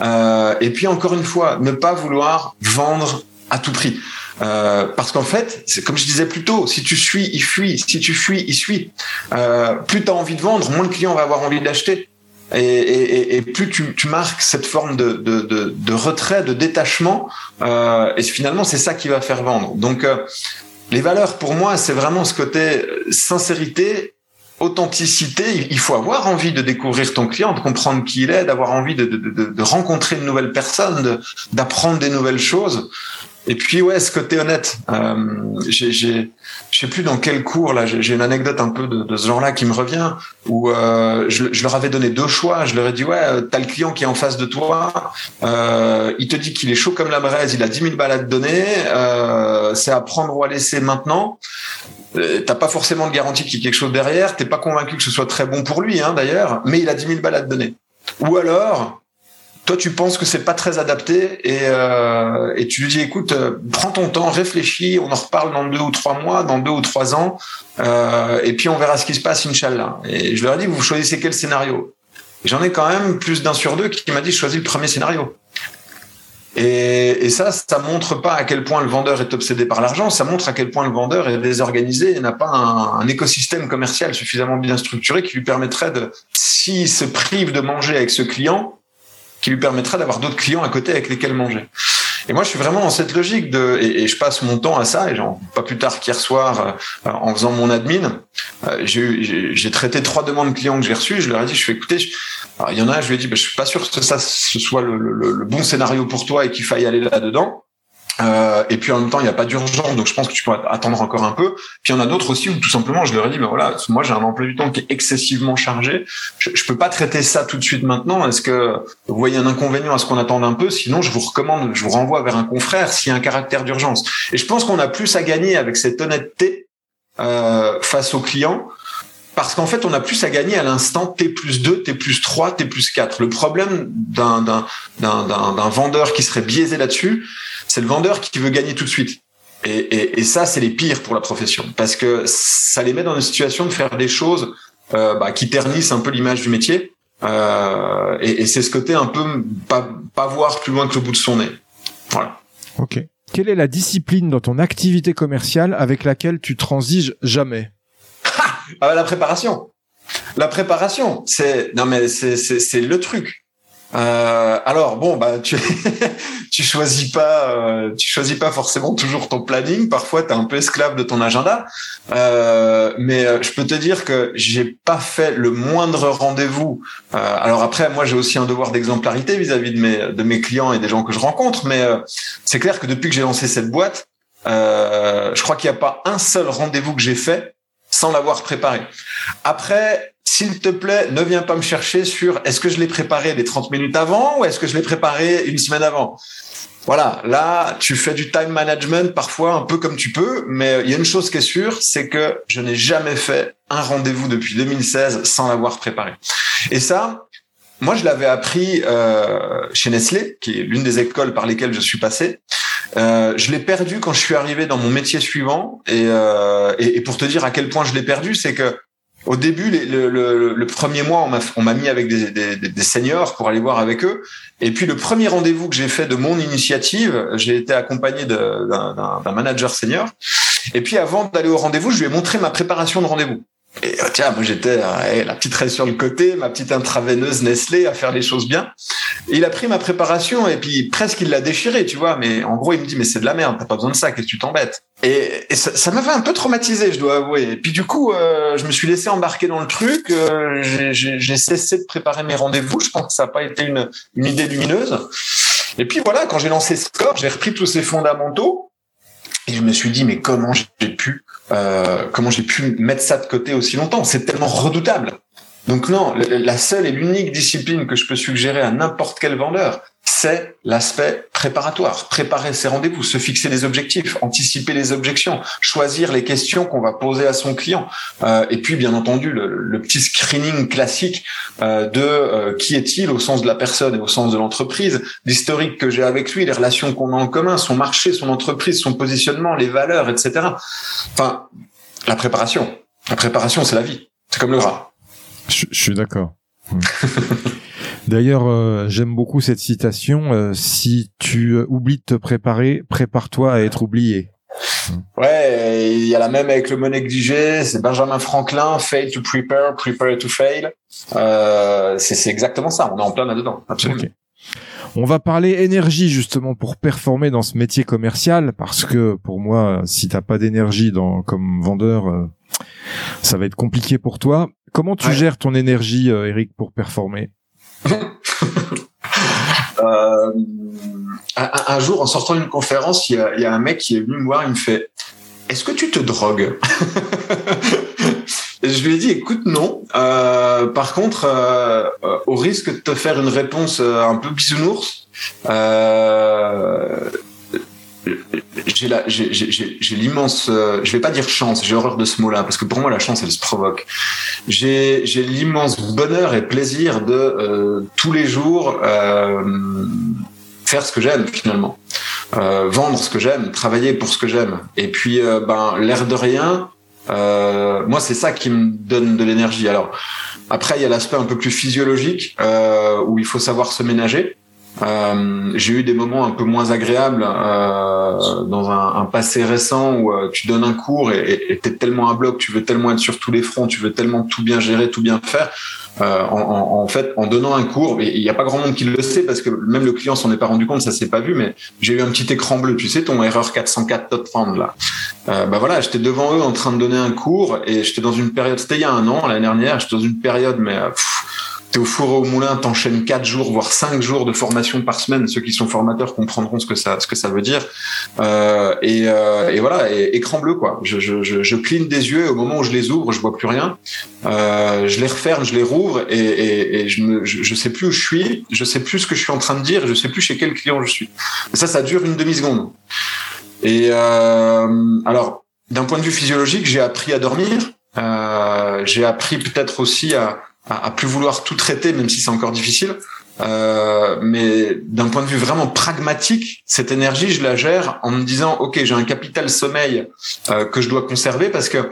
Euh, et puis encore une fois, ne pas vouloir vendre à tout prix. Euh, parce qu'en fait, c'est comme je disais plus tôt, si tu suis, il fuit. Si tu fuis, il suit. Euh, plus tu as envie de vendre, moins le client va avoir envie d'acheter. Et, plus tu, marques cette forme de, de, de, de retrait, de détachement, euh, et finalement c'est ça qui va faire vendre. Donc euh, les valeurs pour moi c'est vraiment ce côté sincérité, authenticité. Il faut avoir envie de découvrir ton client, de comprendre qui il est, d'avoir envie de, de, rencontrer une nouvelle personne, d'apprendre des nouvelles choses. Et puis ouais, ce côté honnête. Euh, j'ai, je sais plus dans quel cours là. J'ai, une anecdote un peu de, de ce genre-là qui me revient où euh, je, je, leur avais donné deux choix. Je leur ai dit ouais, euh, t'as le client qui est en face de toi. Euh, il te dit qu'il est chaud comme la braise. Il a 10 000 balles à te donner. Euh, c'est à prendre ou à laisser maintenant. Euh, t'as pas forcément de garantie qu'il y ait quelque chose derrière. T'es pas convaincu que ce soit très bon pour lui, hein, d'ailleurs. Mais il a 10 000 balles à te donner. Ou alors, toi tu penses que c'est pas très adapté et, euh, tu lui dis écoute euh, prends ton temps réfléchis on en reparle dans deux ou trois mois dans deux ou trois ans euh, et puis on verra ce qui se passe inchallah. Et je leur ai dit vous choisissez quel scénario. J'en ai quand même plus d'un sur deux qui m'a dit je choisis le premier scénario. Et, et, ça, ça montre pas à quel point le vendeur est obsédé par l'argent, ça montre à quel point le vendeur est désorganisé et n'a pas un, un, écosystème commercial suffisamment bien structuré qui lui permettrait de, s'il se prive de manger avec ce client, qui lui permettra d'avoir d'autres clients à côté avec lesquels manger. Et moi, je suis vraiment dans cette logique de, et, je passe mon temps à ça. Et genre, pas plus tard qu'hier soir, euh, en faisant mon admin, euh, j'ai traité trois demandes clients que j'ai reçues. Je leur ai dit, je fais écouter. il y en a, je lui ai dit, bah, je suis pas sûr que ça ce soit le, le bon scénario pour toi et qu'il faille aller là-dedans. Euh, et puis en même temps, il n'y a pas d'urgence, donc je pense que tu peux attendre encore un peu. Puis il y en a d'autres aussi où tout simplement, je leur ai dit, ben voilà, moi j'ai un emploi du temps qui est excessivement chargé. Je, je peux pas traiter ça tout de suite maintenant. Est-ce que vous voyez un inconvénient à ce qu'on attende un peu? Sinon, je vous recommande, je vous renvoie vers un confrère s'il y a un caractère d'urgence. Et je pense qu'on a plus à gagner avec cette honnêteté euh, face aux clients. Parce qu'en fait, on a plus à gagner à l'instant T plus 2, T plus 3, T plus 4. Le problème d'un vendeur qui serait biaisé là-dessus, c'est le vendeur qui veut gagner tout de suite. Et, et, et ça, c'est les pires pour la profession, parce que ça les met dans une situation de faire des choses euh, bah, qui ternissent un peu l'image du métier. Euh, et, et c'est ce côté un peu pas, pas voir plus loin que le bout de son nez. Voilà. Ok. Quelle est la discipline dans ton activité commerciale avec laquelle tu transiges jamais? Ah, La préparation. La préparation, c'est non mais c'est c'est le truc. Euh, alors bon, bah tu tu choisis pas euh, tu choisis pas forcément toujours ton planning. Parfois, tu es un peu esclave de ton agenda. Euh, mais euh, je peux te dire que j'ai pas fait le moindre rendez-vous. Euh, alors après, moi, j'ai aussi un devoir d'exemplarité vis-à-vis de mes de mes clients et des gens que je rencontre. Mais c'est clair que depuis que j'ai lancé cette boîte, je crois qu'il n'y a pas un seul rendez-vous que j'ai fait sans l'avoir préparé. Après, s'il te plaît, ne viens pas me chercher sur est-ce que je l'ai préparé les 30 minutes avant ou est-ce que je l'ai préparé une semaine avant? Voilà, là, tu fais du time management parfois un peu comme tu peux, mais il y a une chose qui est sûre, c'est que je n'ai jamais fait un rendez-vous depuis 2016 sans l'avoir préparé. Et ça, moi, je l'avais appris euh, chez Nestlé, qui est l'une des écoles par lesquelles je suis passé. Euh, je l'ai perdu quand je suis arrivé dans mon métier suivant. Et, euh, et, pour te dire à quel point je l'ai perdu, c'est que au début, le, premier mois, on m'a mis avec des, des, des, seniors pour aller voir avec eux. Et puis le premier rendez-vous que j'ai fait de mon initiative, j'ai été accompagné d'un manager senior. Et puis avant d'aller au rendez-vous, je lui ai montré ma préparation de rendez-vous. Et euh, tiens, moi j'étais euh, la petite raie sur le côté, ma petite intraveineuse Nestlé à faire les choses bien. Il a pris ma préparation et puis presque il l'a déchiré, tu vois. Mais en gros, il me dit, mais c'est de la merde, t'as pas besoin de ça, qu'est-ce que tu t'embêtes? Et, ça, ça m'avait un peu traumatisé, je dois avouer. Et puis du coup, euh, je me suis laissé embarquer dans le truc. Euh, j'ai cessé de préparer mes rendez-vous. Je pense que ça n'a pas été une, une idée lumineuse. Et puis voilà, quand j'ai lancé Score, j'ai repris tous ces fondamentaux et je me suis dit, mais comment j'ai pu, euh, comment j'ai pu mettre ça de côté aussi longtemps? C'est tellement redoutable. Donc non, la seule et l'unique discipline que je peux suggérer à n'importe quel vendeur, c'est l'aspect préparatoire. Préparer ses rendez-vous, se fixer des objectifs, anticiper les objections, choisir les questions qu'on va poser à son client. Euh, et puis, bien entendu, le, petit screening classique euh, de euh, qui est-il au sens de la personne et au sens de l'entreprise, l'historique que j'ai avec lui, les relations qu'on a en commun, son marché, son entreprise, son positionnement, les valeurs, etc. Enfin, la préparation. La préparation, c'est la vie. C'est comme le gras. Je, je suis d'accord. D'ailleurs, euh, j'aime beaucoup cette citation. Euh, si tu euh, oublies de te préparer, prépare-toi à être oublié. Ouais, il y a la même avec le mot négligé. C'est Benjamin Franklin, fail to prepare, prepare to fail. c'est exactement ça. On est en plein là-dedans. Absolument. On va parler énergie justement pour performer dans ce métier commercial parce que pour moi, si t'as pas d'énergie dans comme vendeur, ça va être compliqué pour toi. Comment tu gères ton énergie, Eric, pour performer? Euh, un, jour, en sortant d'une conférence, il y, a, un mec qui est venu me voir, il me fait Est-ce que tu te drogues? Je lui ai dit Écoute, non. Euh, par contre, euh, au risque de te faire une réponse un peu bisounours, j'ai l'immense, euh, je vais pas dire chance, j'ai horreur de ce mot-là, parce que pour moi la chance elle se provoque. J'ai, l'immense bonheur et plaisir de euh, tous les jours euh, faire ce que j'aime finalement, vendre ce que j'aime, travailler pour ce que j'aime. Et puis ben l'air de rien, moi c'est ça qui me donne de l'énergie. Alors après il y a l'aspect un peu plus physiologique où il faut savoir se ménager. Euh, j'ai eu des moments un peu moins agréables euh, dans un, un, passé récent où euh, tu donnes un cours et tu es tellement à bloc, tu veux tellement être sur tous les fronts, tu veux tellement tout bien gérer, tout bien faire. Euh, en, en, en, fait, en donnant un cours, il n'y a pas grand monde qui le sait parce que même le client s'en est pas rendu compte, ça s'est pas vu, mais j'ai eu un petit écran bleu, tu sais, ton erreur 404 dot found là. Euh, bah voilà, j'étais devant eux en train de donner un cours et j'étais dans une période, c'était il y a un an, l'année dernière, j'étais dans une période, mais t'es au four au moulin, t'enchaînes quatre jours, voire cinq jours de formation par semaine. Ceux qui sont formateurs comprendront ce que ça, ce que ça veut dire. Euh, et, euh, et, voilà, et, écran bleu quoi. Je, je, je, je, cligne des yeux. Au moment où je les ouvre, je vois plus rien. Euh, je les referme, je les rouvre, et, et, et je, ne je, sais plus où je suis. Je sais plus ce que je suis en train de dire. Je sais plus chez quel client je suis. Ça, ça dure une demi seconde. Et euh, alors, d'un point de vue physiologique, j'ai appris à dormir. Euh, j'ai appris peut-être aussi à à, plus vouloir tout traiter, même si c'est encore difficile. Euh, mais d'un point de vue vraiment pragmatique, cette énergie, je la gère en me disant, ok, j'ai un capital sommeil euh, que je dois conserver parce que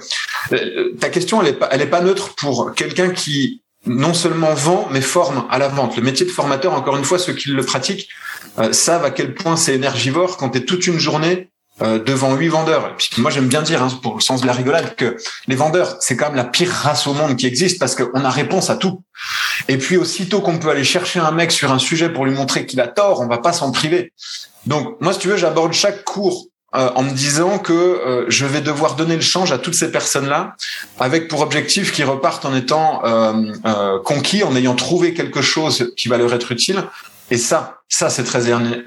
euh, ta question, elle est pas, elle est pas neutre pour quelqu'un qui non seulement vend, mais forme à la vente. Le métier de formateur, encore une fois, ceux qui le pratiquent euh, savent à quel point c'est énergivore quand tu es toute une journée euh, devant huit vendeurs. Puis moi j'aime bien dire, hein, pour le sens de la rigolade, que les vendeurs c'est quand même la pire race au monde qui existe parce qu'on a réponse à tout. Et puis aussitôt qu'on peut aller chercher un mec sur un sujet pour lui montrer qu'il a tort, on va pas s'en priver. Donc moi si tu veux, j'aborde chaque cours euh, en me disant que euh, je vais devoir donner le change à toutes ces personnes-là, avec pour objectif qu'ils repartent en étant conquis, en ayant trouvé quelque chose qui va leur être utile. Et ça, ça c'est très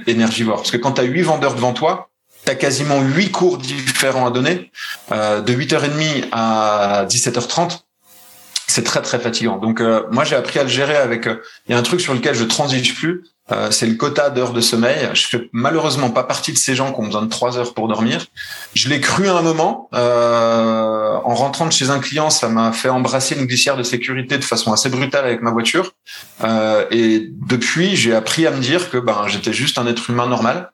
énergivore, parce que quand tu as huit vendeurs devant toi, tu as quasiment huit cours différents à donner, euh, de 8h30 à 17h30. C'est très très fatigant. Donc euh, moi j'ai appris à le gérer avec. Euh, il y a un truc sur lequel je transige plus, euh, c'est le quota d'heures de sommeil. Je fais malheureusement pas partie de ces gens qui ont besoin de trois heures pour dormir. Je l'ai cru à un moment. en rentrant chez un client, ça m'a fait embrasser une glissière de sécurité de façon assez brutale avec ma voiture. et depuis, j'ai appris à me dire que ben j'étais juste un être humain normal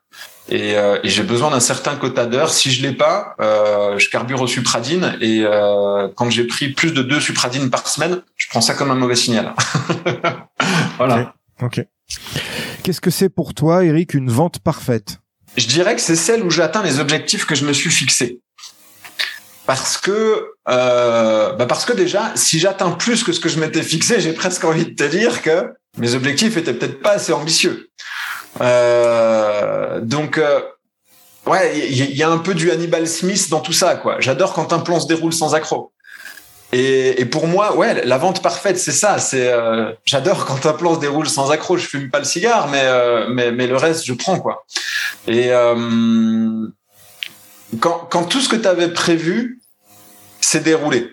et, euh, et j'ai besoin d'un certain quota d'heures. Si je l'ai pas, euh, je carbure au supradine et euh, quand j'ai pris plus de deux supradines par semaine, je prends ça comme un mauvais signal. voilà. Ok. Qu'est-ce que c'est pour toi, Eric, une vente parfaite? Je dirais que c'est celle où j'atteins les objectifs que je me suis fixés. Parce que, euh, bah parce que déjà, si j'atteins plus que ce que je m'étais fixé, j'ai presque envie de te dire que Mes objectifs étaient peut-être pas assez ambitieux. Euh, donc, euh, ouais, il y, a un peu du Hannibal Smith dans tout ça, quoi. J'adore quand un plan se déroule sans accroc. Et, pour moi, ouais, la vente parfaite, c'est ça. C'est, euh, j'adore quand un plan se déroule sans accroc. Je fume pas le cigare, mais euh, mais, mais le reste, je prends quoi. Et euh, quand, quand tout ce que tu avais prévu s'est déroulé,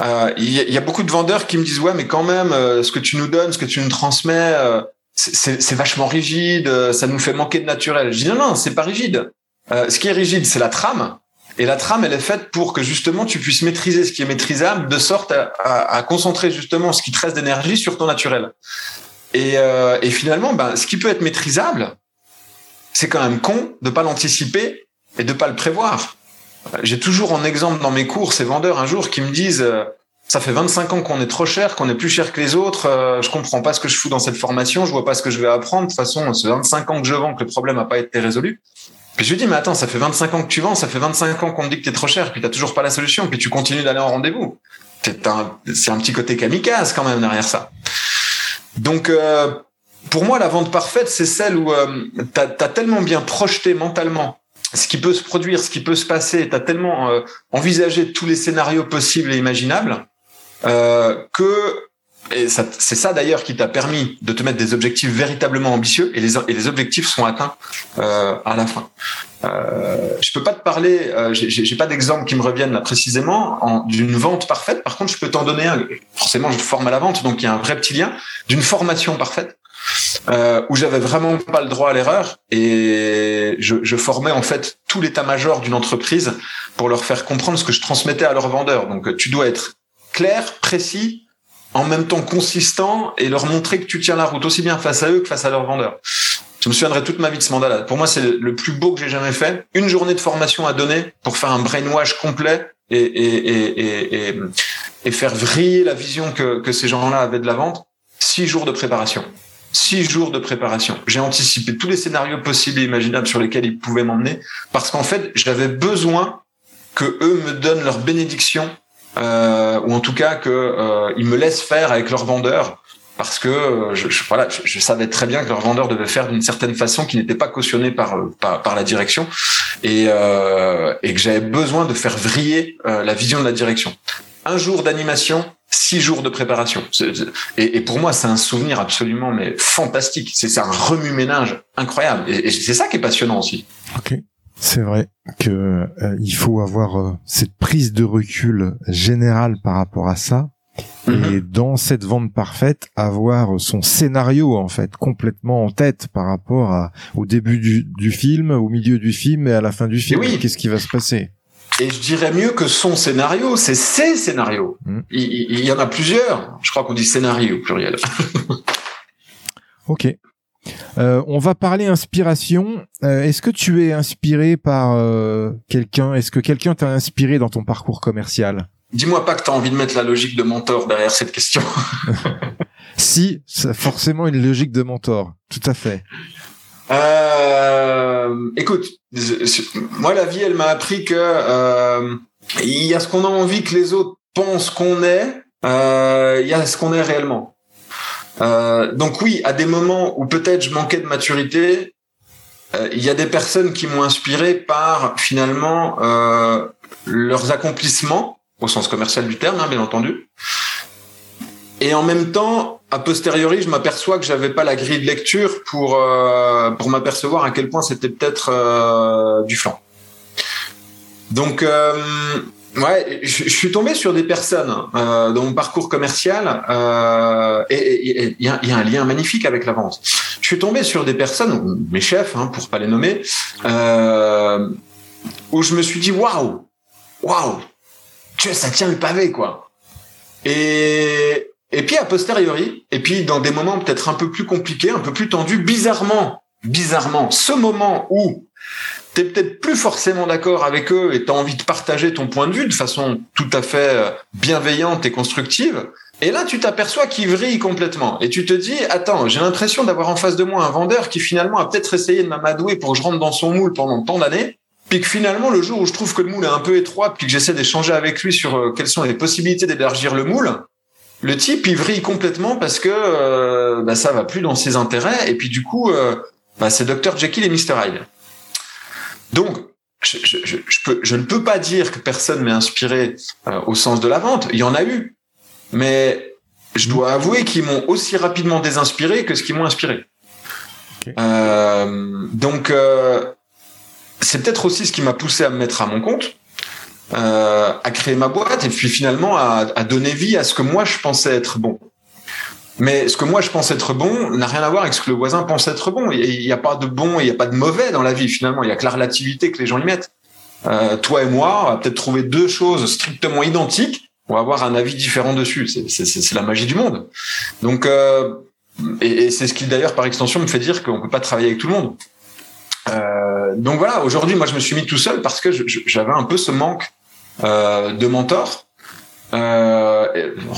euh, il y, y, a beaucoup de vendeurs qui me disent ouais, mais quand même, ce que tu nous donnes, ce que tu nous transmets, c'est vachement rigide, ça nous fait manquer de naturel. Je dis non, non, c'est pas rigide. ce qui est rigide, c'est la trame et la trame, elle est faite pour que justement tu puisses maîtriser ce qui est maîtrisable, de sorte à, concentrer justement ce qui te reste d'énergie sur ton naturel. Et, euh, et finalement, ben, ce qui peut être maîtrisable, c'est quand même con de pas l'anticiper et de pas le prévoir. J'ai toujours en exemple dans mes cours ces vendeurs un jour qui me disent euh, ça fait 25 ans qu'on est trop cher, qu'on est plus cher que les autres, euh, je comprends pas ce que je fous dans cette formation, je vois pas ce que je vais apprendre. De toute façon, c'est 25 ans que je vends que le problème n'a pas été résolu. Puis je lui dis, mais attends, ça fait 25 ans que tu vends, ça fait 25 ans qu'on te dit que t'es trop cher, puis t'as toujours pas la solution, puis tu continues d'aller en rendez-vous. C'est un, un petit côté kamikaze quand même derrière ça. Donc, euh, pour moi, la vente parfaite, c'est celle où euh, t'as as tellement bien projeté mentalement ce qui peut se produire, ce qui peut se passer, t'as tellement euh, envisagé tous les scénarios possibles et imaginables euh, que et c'est ça d'ailleurs qui t'a permis de te mettre des objectifs véritablement ambitieux et les, et les objectifs sont atteints euh, à la fin. Euh, je peux pas te parler, euh, j'ai pas d'exemple qui me reviennent là précisément d'une vente parfaite. Par contre, je peux t'en donner un. Forcément, je forme à la vente, donc il y a un vrai petit lien d'une formation parfaite euh, où j'avais vraiment pas le droit à l'erreur et je, je, formais en fait tout l'état-major d'une entreprise pour leur faire comprendre ce que je transmettais à leurs vendeurs. Donc, tu dois être clair, précis, en même temps consistant et leur montrer que tu tiens la route aussi bien face à eux que face à leurs vendeurs. Je me souviendrai toute ma vie de ce mandat-là. Pour moi, c'est le plus beau que j'ai jamais fait. Une journée de formation à donner pour faire un brainwash complet et, et, et, et, faire vriller la vision que, que ces gens-là avaient de la vente. Six jours de préparation. Six jours de préparation. J'ai anticipé tous les scénarios possibles et imaginables sur lesquels ils pouvaient m'emmener parce qu'en fait, j'avais besoin que eux me donnent leur bénédiction euh, ou en tout cas que euh, ils me laissent faire avec leurs vendeurs parce que euh, je, voilà, je, savais très bien que leurs vendeurs devaient faire d'une certaine façon qui n'était pas cautionnée par, euh, par, par la direction et, euh, et que j'avais besoin de faire vriller euh, la vision de la direction. Un jour d'animation, six jours de préparation. Et, et pour moi, c'est un souvenir absolument mais fantastique. C'est un remue-ménage incroyable. Et, et c'est ça qui est passionnant aussi. Ok. C'est vrai que euh, il faut avoir euh, cette prise de recul générale par rapport à ça et mhm. dans cette vente parfaite avoir son scénario en fait complètement en tête par rapport à, au début du, du film, au milieu du film et à la fin du film. Oui. Qu'est-ce qui va se passer? Et je dirais mieux que son scénario, c'est ses scénarios. Mhm. Il, il, y en a plusieurs. Je crois qu'on dit scénario au pluriel. ok. Euh, on va parler inspiration. Euh, est-ce que tu es inspiré par euh, quelqu'un? Est-ce que quelqu'un t'a inspiré dans ton parcours commercial? Dis-moi pas que tu as envie de mettre la logique de mentor derrière cette question. si, c'est forcément une logique de mentor. Tout à fait. écoute, moi la vie, elle m'a appris que il y a ce qu'on a envie que les autres pensent qu'on est, il y a ce qu'on est réellement. Euh, donc oui, à des moments où peut-être je manquais de maturité, euh, il y a des personnes qui m'ont inspiré par finalement euh, leurs accomplissements au sens commercial du terme, hein, bien entendu. Et en même temps, a posteriori, je m'aperçois que j'avais pas la grille de lecture pour pour m'apercevoir à quel point c'était peut-être du flanc. Donc Ouais, je, suis tombé sur des personnes euh, dans mon parcours commercial euh, et il y, a, un lien magnifique avec la vente. Je suis tombé sur des personnes, mes chefs, hein, pour pas les nommer, euh, où je me suis dit waouh, waouh, tu ça tient le pavé quoi. Et et puis a posteriori, et puis dans des moments peut-être un peu plus compliqués, un peu plus tendus, bizarrement, bizarrement, ce moment où t'es peut-être plus forcément d'accord avec eux et t'as envie de partager ton point de vue de façon tout à fait euh, bienveillante et constructive. Et là, tu t'aperçois qu'il vrille complètement. Et tu te dis, attends, j'ai l'impression d'avoir en face de moi un vendeur qui finalement a peut-être essayé de m'amadouer pour que je rentre dans son moule pendant tant d'années. Puis que finalement, le jour où je trouve que le moule est un peu étroit, puis que j'essaie d'échanger avec lui sur euh, quelles sont les possibilités d'élargir le moule, le type il vrille complètement parce que euh, bah, ça va plus dans ses intérêts et puis du coup bah, c'est Dr Jekyll et Mr Hyde. Donc je, je, je, peux, je, ne peux pas dire que personne m'est inspiré euh, au sens de la vente. Il y en a eu, mais je dois avouer qu'ils m'ont aussi rapidement désinspiré que ce qu'ils m'ont inspiré. Euh, donc euh, c'est peut-être aussi ce qui m'a poussé à me mettre à mon compte. Euh, à créer ma boîte et puis finalement à, à, donner vie à ce que moi je pensais être bon. Mais ce que moi je pense être bon n'a rien à voir avec ce que le voisin pense être bon. Il n'y a pas de bon, il n'y a pas de mauvais dans la vie finalement. Il y a que la relativité que les gens y mettent. Euh, toi et moi, on va peut-être trouver deux choses strictement identiques. On va avoir un avis différent dessus. C'est la magie du monde. Donc, euh, et, c'est ce qui d'ailleurs par extension me fait dire qu'on peut pas travailler avec tout le monde. Euh, donc voilà, aujourd'hui, moi, je me suis mis tout seul parce que j'avais un peu ce manque euh, de mentor. Euh,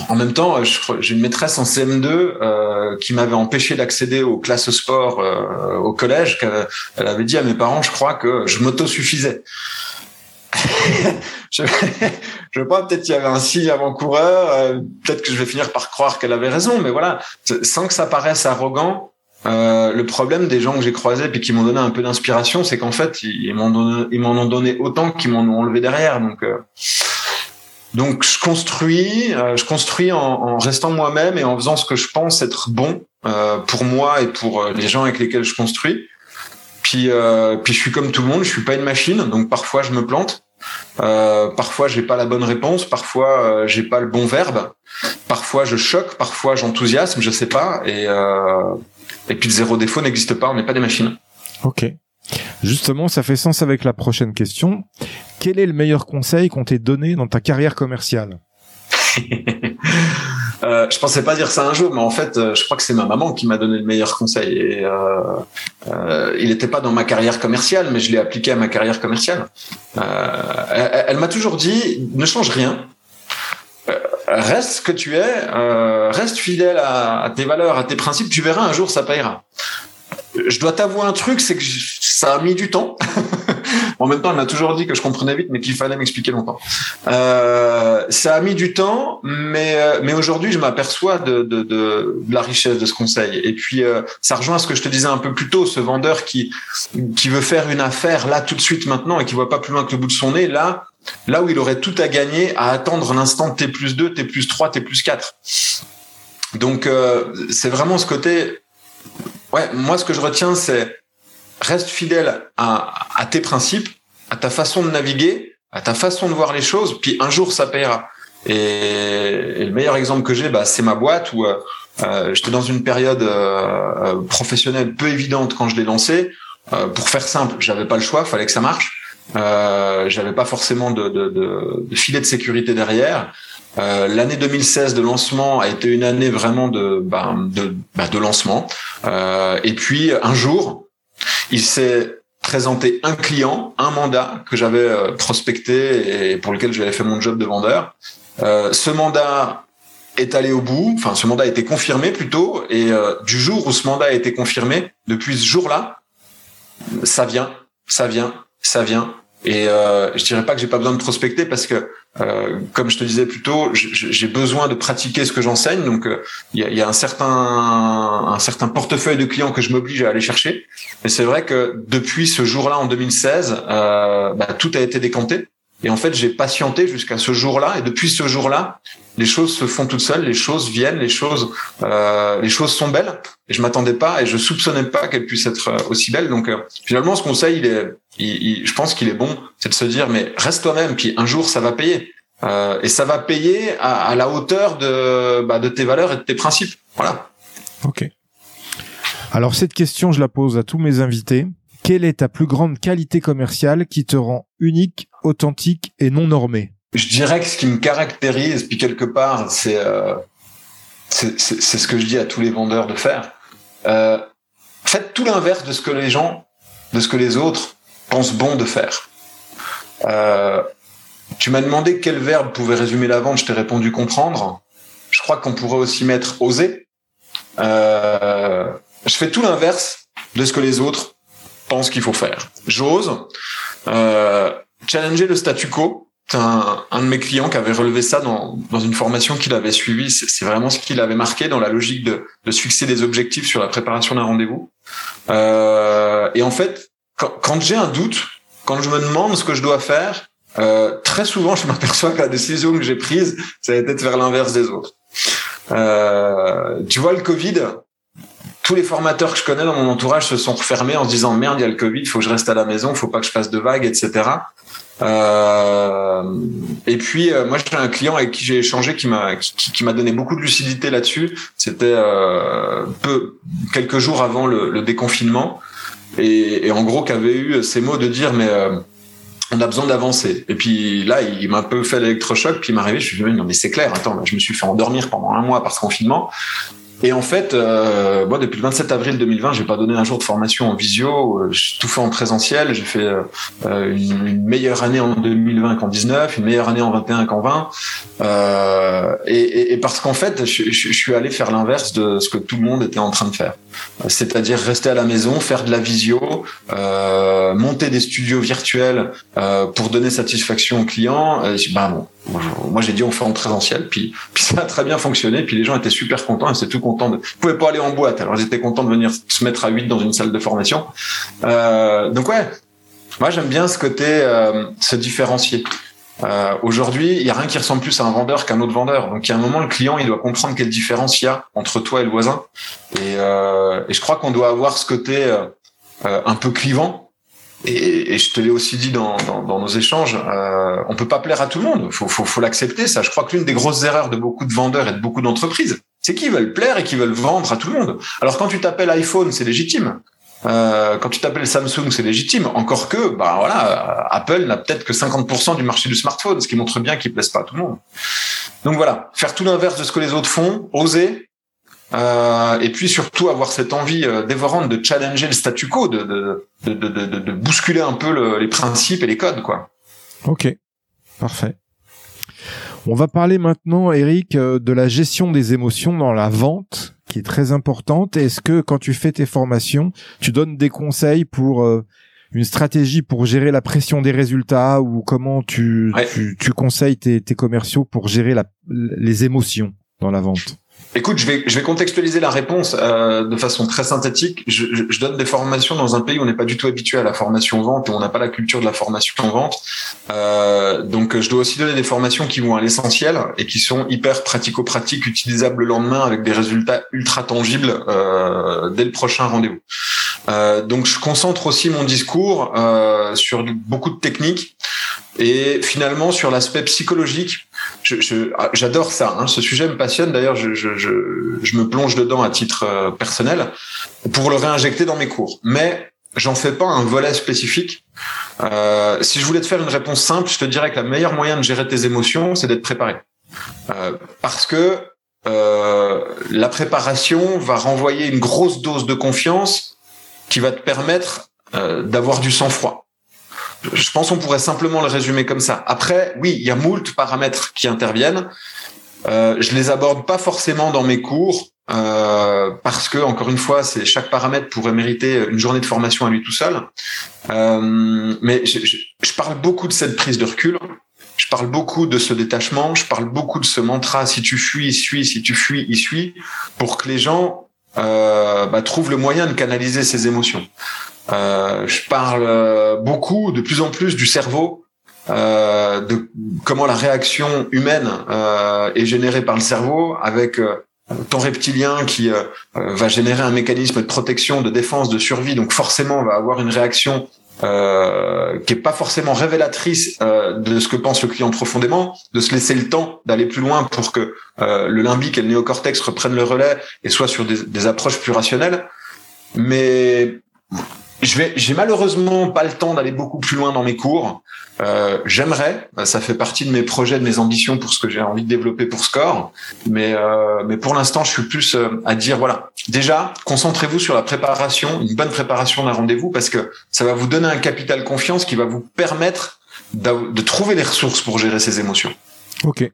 en même temps, j'ai une maîtresse en CM2 euh, qui m'avait empêché d'accéder aux classes sport euh, au collège. Elle avait dit à mes parents, je crois que je m'autosuffisais. je, je pas, peut-être qu'il y avait un signe avant-coureur, euh, peut-être que je vais finir par croire qu'elle avait raison, mais voilà, sans que ça paraisse arrogant, euh, le problème des gens que j'ai croisés puis qui m'ont donné un peu d'inspiration, c'est qu'en fait, ils m'en ils m'en ont donné autant qu'ils m'en ont enlevé derrière. Donc, euh, donc je construis, euh, je construis en, restant moi-même et en faisant ce que je pense être bon euh, pour moi et pour les gens avec lesquels je construis. Puis, puis je suis comme tout le monde, je suis pas une machine, donc parfois je me plante. Euh, parfois j'ai pas la bonne réponse, parfois euh, j'ai pas le bon verbe, parfois je choque, parfois j'enthousiasme, je sais pas. Et euh, et puis le zéro défaut n'existe pas, on n'est pas des machines. Ok. Justement, ça fait sens avec la prochaine question. Quel est le meilleur conseil qu'on t'ait donné dans ta carrière commerciale euh, je pensais pas dire ça un jour, mais en fait, euh, je crois que c'est ma maman qui m'a donné le meilleur conseil. Et euh, euh, il n'était pas dans ma carrière commerciale, mais je l'ai appliqué à ma carrière commerciale. Elle, m'a toujours dit ne change rien, reste ce que tu es, reste fidèle à, à, tes valeurs, à tes principes, tu verras un jour ça payera. Je dois t'avouer un truc, c'est que ça a mis du temps. en même temps, elle m'a toujours dit que je comprenais vite, mais qu'il fallait m'expliquer longtemps. Euh, ça a mis du temps, mais euh, mais aujourd'hui, je m'aperçois de, de, de, de, la richesse de ce conseil. Et puis, euh, ça rejoint ce que je te disais un peu plus tôt, ce vendeur qui qui veut faire une affaire là tout de suite maintenant et qui voit pas plus loin que le bout de son nez. Là, Là où il aurait tout à gagner à attendre l'instant T plus 2, T plus 3, T plus 4. Donc euh, c'est vraiment ce côté. Ouais, moi ce que je retiens c'est reste fidèle à, à, tes principes, à ta façon de naviguer, à ta façon de voir les choses, puis un jour ça paiera. Et, le meilleur exemple que j'ai, bah, c'est ma boîte où euh, euh j'étais dans une période euh, professionnelle peu évidente quand je l'ai lancée. Euh, pour faire simple, j'avais pas le choix, fallait que ça marche. Euh, j'avais pas forcément de, de, de, de, filet de sécurité derrière. Euh, L'année 2016 de lancement a été une année vraiment de bah, de, bah, de lancement. Euh, et puis un jour, il s'est présenté un client, un mandat que j'avais euh, prospecté et pour lequel j'avais fait mon job de vendeur. Euh, ce mandat est allé au bout, enfin ce mandat a été confirmé plutôt, et euh, du jour où ce mandat a été confirmé, depuis ce jour-là, ça vient, ça vient, ça vient, et euh, je dirais pas que j'ai pas besoin de prospecter parce que, euh, comme je te disais plus tôt, j'ai besoin de pratiquer ce que j'enseigne. Donc, il y, a, y, a, un certain un certain portefeuille de clients que je m'oblige à aller chercher. Mais c'est vrai que depuis ce jour-là, en 2016, euh, bah, tout a été décanté. Et en fait, j'ai patienté jusqu'à ce jour-là. Et depuis ce jour-là, les choses se font toutes seules, les choses viennent, les choses, euh, les choses sont belles. Et je m'attendais pas et je soupçonnais pas qu'elles puissent être aussi belles. Donc, euh, finalement, ce conseil, il est, je pense qu'il est bon, c'est de se dire, mais reste toi-même. Puis un jour, ça va payer. Euh, et ça va payer à, à la hauteur de, bah, de tes valeurs et de tes principes. Voilà. Ok. Alors cette question, je la pose à tous mes invités quelle est ta plus grande qualité commerciale qui te rend unique, authentique et non normé? Je dirais que ce qui me caractérise, puis quelque part, c'est euh, ce que je dis à tous les vendeurs de faire. Euh, faites tout l'inverse de ce que les gens, de ce que les autres pensent bon de faire. Euh, tu m'as demandé quel verbe pouvait résumer la vente, je t'ai répondu comprendre. Je crois qu'on pourrait aussi mettre oser. Je fais tout l'inverse de ce que les autres pense qu'il faut faire. J'ose euh, challenger le statu quo un, un, de mes clients qui avait relevé ça dans, dans une formation qu'il avait suivie. C'est vraiment ce qu'il avait marqué dans la logique de, de se fixer des objectifs sur la préparation d'un rendez-vous. Euh, et en fait, quand, quand j'ai un doute, quand je me demande ce que je dois faire, euh, très souvent, je m'aperçois que la décision que j'ai prise, ça a été de faire l'inverse des autres. Euh, tu vois, le Covid, tous les formateurs que je connais dans mon entourage se sont refermés en se disant merde, il y a le Covid, faut que je reste à la maison, faut pas que je fasse de vagues, etc. Euh, et puis euh, moi j'ai un client avec qui j'ai échangé qui m'a qui, qui m'a donné beaucoup de lucidité là-dessus. C'était euh, peu quelques jours avant le, déconfinement et, en gros qu'avait eu ces mots de dire mais on a besoin d'avancer. Et puis là, il m'a un peu fait l'électrochoc, puis il m'est arrivé, je me suis dit, non mais c'est clair, attends, je me suis fait endormir pendant un mois par ce confinement. Et en fait, euh, moi, depuis le 27 avril 2020, j'ai pas donné un jour de formation en visio. Euh, j'ai tout fait en présentiel. J'ai fait euh, une, une, meilleure année en 2020 qu'en 19, une meilleure année en 21 qu'en 20. Euh, et, et, parce qu'en fait, je, je, je, suis allé faire l'inverse de ce que tout le monde était en train de faire. C'est-à-dire rester à la maison, faire de la visio, euh, monter des studios virtuels euh, pour donner satisfaction aux clients. Et, ben bon, moi j'ai dit on fait en présentiel, puis, puis ça a très bien fonctionné, puis les gens étaient super contents, ils étaient tout contents. De... Pouvaient pas aller en boîte, alors ils étaient contents de venir se mettre à 8 dans une salle de formation. Euh, donc ouais, moi j'aime bien ce côté euh, se différencier. Euh, Aujourd'hui, il y a rien qui ressemble plus à un vendeur qu'un autre vendeur. Donc, il y a un moment, le client, il doit comprendre quelle différence il y a entre toi et le voisin. Et, euh, je crois qu'on doit avoir ce côté un peu clivant. Et, je te l'ai aussi dit dans, nos échanges, on peut pas plaire à tout le monde. Faut, faut, faut l'accepter. Ça, je crois que l'une des grosses erreurs de beaucoup de vendeurs et de beaucoup d'entreprises, c'est qu'ils veulent plaire et qu'ils veulent vendre à tout le monde. Alors, quand tu t'appelles iPhone, c'est légitime. Euh, quand tu t'appelles Samsung, c'est légitime. Encore que, bah voilà, Apple n'a peut-être que 50% du marché du smartphone, ce qui montre bien qu'il plaise pas à tout le monde. Donc voilà, faire tout l'inverse de ce que les autres font, oser, euh, et puis surtout avoir cette envie euh, dévorante de challenger le statu quo, de, de, de, de, de bousculer un peu le, les principes et les codes, quoi. Ok, parfait. On va parler maintenant, Eric, euh, de la gestion des émotions dans la vente qui est très importante. Est-ce que quand tu fais tes formations, tu donnes des conseils pour euh, une stratégie pour gérer la pression des résultats ou comment tu, ouais. tu, tu, conseilles tes, tes, commerciaux pour gérer la, les émotions dans la vente? Écoute, je vais, je vais contextualiser la réponse euh, de façon très synthétique. Je, je, je, donne des formations dans un pays où on n'est pas du tout habitué à la formation vente et on n'a pas la culture de la formation vente. Euh, donc, je dois aussi donner des formations qui vont à l'essentiel et qui sont hyper pratico-pratiques, utilisables le lendemain avec des résultats ultra tangibles euh, dès le prochain rendez-vous. Euh, donc, je concentre aussi mon discours euh, sur beaucoup de techniques et finalement sur l'aspect psychologique j'adore je, ça. Hein. Ce sujet me passionne. D'ailleurs, je, je, je, me plonge dedans à titre euh, personnel pour le réinjecter dans mes cours. Mais j'en fais pas un volet spécifique. Euh, si je voulais te faire une réponse simple, je te dirais que la meilleure moyen de gérer tes émotions, c'est d'être préparé. Euh, parce que euh, la préparation va renvoyer une grosse dose de confiance qui va te permettre euh, d'avoir du sang-froid. Je pense qu'on pourrait simplement le résumer comme ça. Après, oui, il y a moult paramètres qui interviennent. Euh, je les aborde pas forcément dans mes cours euh, parce que encore une fois, c'est chaque paramètre pourrait mériter une journée de formation à lui tout seul. Euh, mais je, je, je, parle beaucoup de cette prise de recul. Je parle beaucoup de ce détachement. Je parle beaucoup de ce mantra si tu fuis, il suit. Si tu fuis, il suit. Pour que les gens euh, bah, trouvent le moyen de canaliser ces émotions. Euh, je parle euh, beaucoup, de plus en plus, du cerveau, euh, de comment la réaction humaine euh, est générée par le cerveau, avec euh, ton reptilien qui va générer un mécanisme de protection, de défense, de survie, donc forcément on va avoir une réaction euh, qui est pas forcément révélatrice euh, de ce que pense le client profondément, de se laisser le temps d'aller plus loin pour que euh, le limbique et le néocortex reprennent le relais et soient sur des, des approches plus rationnelles. Mais je vais, j'ai malheureusement pas le temps d'aller beaucoup plus loin dans mes cours. Euh, j'aimerais, ça fait partie de mes projets, de mes ambitions pour ce que j'ai envie de développer pour Score. Mais, euh, mais pour l'instant, je suis plus euh, à dire voilà. Déjà, concentrez-vous sur la préparation, une bonne préparation d'un rendez-vous, parce que ça va vous donner un capital confiance qui va vous permettre de trouver les ressources pour gérer ces émotions. Ok.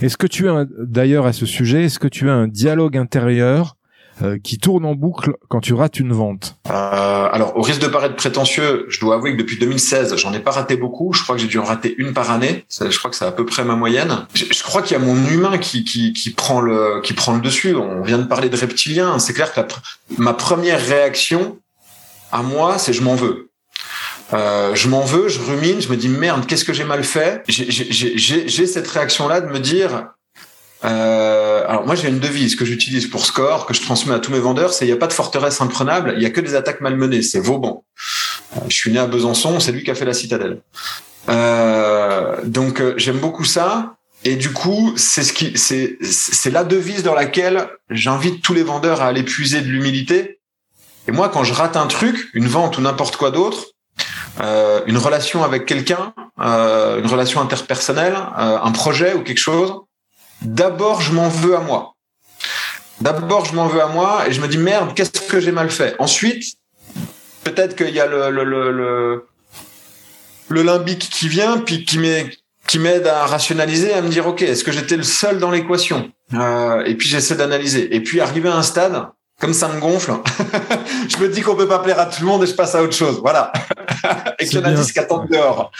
Est-ce que tu as d'ailleurs à ce sujet, est-ce que tu as un dialogue intérieur euh, qui tourne en boucle quand tu rates une vente euh, Alors, au risque de paraître prétentieux, je dois avouer que depuis 2016, j'en ai pas raté beaucoup. Je crois que j'ai dû en rater une par année. Je crois que c'est à peu près ma moyenne. Je, crois qu'il y a mon humain qui, qui, prend le qui prend le dessus. On vient de parler de reptilien. C'est clair que ma première réaction à moi, c'est je m'en veux. Euh, je m'en veux, je rumine, je me dis merde, qu'est-ce que j'ai mal fait? J'ai cette réaction-là de me dire, alors moi j'ai une devise que j'utilise pour score, que je transmets à tous mes vendeurs, c'est il n'y a pas de forteresse imprenable, il y a que des attaques malmenées, c'est Vauban. Euh, je suis né à Besançon, c'est lui qui a fait la citadelle. Euh, donc euh, j'aime beaucoup ça. Et du coup, c'est ce qui, c'est, c'est la devise dans laquelle j'invite tous les vendeurs à aller puiser de l'humilité. Et moi, quand je rate un truc, une vente ou n'importe quoi d'autre, euh, une relation avec quelqu'un, euh, une relation interpersonnelle, euh, un projet ou quelque chose, d'abord je m'en veux à moi. D'abord je m'en veux à moi et je me dis merde, qu'est-ce que j'ai mal fait? Ensuite, peut-être qu'il y a le, le, le, le, limbique qui vient, puis qui m'aide qui m'aide à rationaliser, à me dire ok, est-ce que j'étais le seul dans l'équation? Et puis j'essaie d'analyser. Et puis arriver à un stade comme ça me gonfle, je me dis qu'on peut pas plaire à tout le monde et je passe à autre chose. Voilà. et qu'il y en a 10 qui attendent dehors.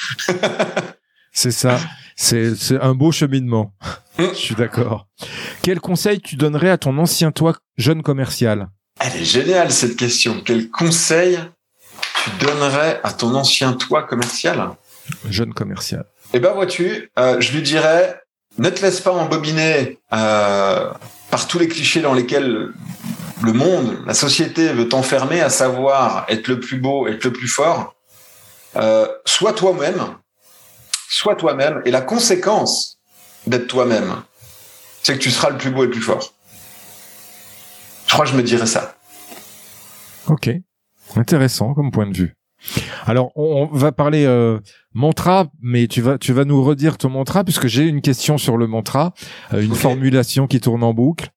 c'est ça. C'est, un beau cheminement. Hum. je suis d'accord. Quel conseil tu donnerais à ton ancien toi, jeune commercial? Elle est géniale, cette question. Quel conseil tu donnerais à ton ancien toi commercial? Jeune commercial. Eh ben, vois-tu, euh, je lui dirais, ne te laisse pas embobiner euh, par tous les clichés dans lesquels le monde, la société veut t'enfermer à savoir être le plus beau, être le plus fort, euh, sois toi-même, sois toi-même, et la conséquence d'être toi-même, c'est que tu seras le plus beau et le plus fort. Je crois que je me dirais ça. Ok, intéressant comme point de vue. Alors, on, va parler euh, mantra, mais tu vas tu vas nous redire ton mantra puisque j'ai une question sur le mantra, euh, une formulation qui tourne en boucle.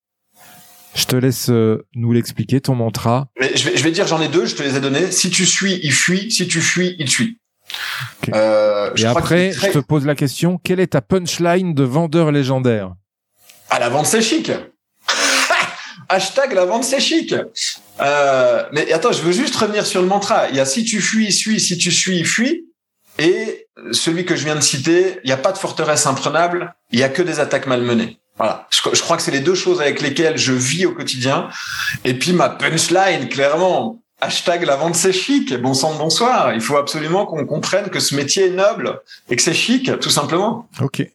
Je te laisse euh, nous l'expliquer, ton mantra. je, vais, je vais dire, j'en ai deux, je te les ai donnés. Si tu suis, il fuit. Si tu fuis, il suit. Euh, Et après, je te pose la question, quelle est ta punchline de vendeur légendaire À la vente, c'est chic. Hashtag la vente, c'est chic. Euh, mais attends, je veux juste revenir sur le mantra. Il y a si tu fuis, suis. Si tu suis, fuis. Et celui que je viens de citer, il n'y a pas de forteresse imprenable. Il y a que des attaques malmenées. Voilà, je, crois que c'est les deux choses avec lesquelles je vis au quotidien. Et puis ma punchline, clairement, hashtag la vente c'est chic, bon sang bonsoir. Il faut absolument qu'on comprenne que ce métier est noble et que c'est chic, tout simplement. Ok.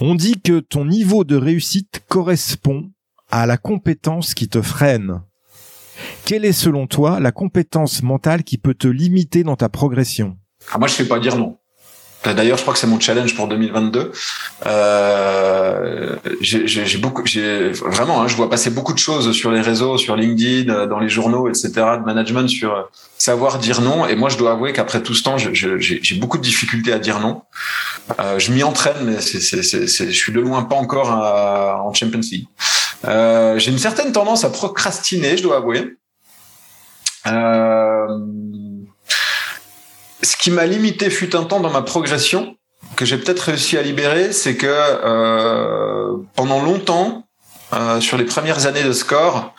On dit que ton niveau de réussite correspond à la compétence qui te freine. Quelle est selon toi la compétence mentale qui peut te limiter dans ta progression? Ah, Moi, je ne sais pas dire non. D'ailleurs, je crois que c'est mon challenge pour 2022. Euh, j'ai beaucoup, j'ai vraiment, hein, je vois passer beaucoup de choses sur les réseaux, sur LinkedIn, euh, dans les journaux, etc., de management sur euh, savoir dire non. Et moi, je dois avouer qu'après tout ce temps, j'ai beaucoup de difficultés à dire non. Euh, je m'y entraîne, mais c'est, je suis de loin pas encore en Champions League. Euh, j'ai une certaine tendance à procrastiner, je dois avouer. Euh, ce qui m'a limité fut un temps dans ma progression, que j'ai peut-être réussi à libérer, c'est que euh, pendant longtemps, euh, sur les premières années de score,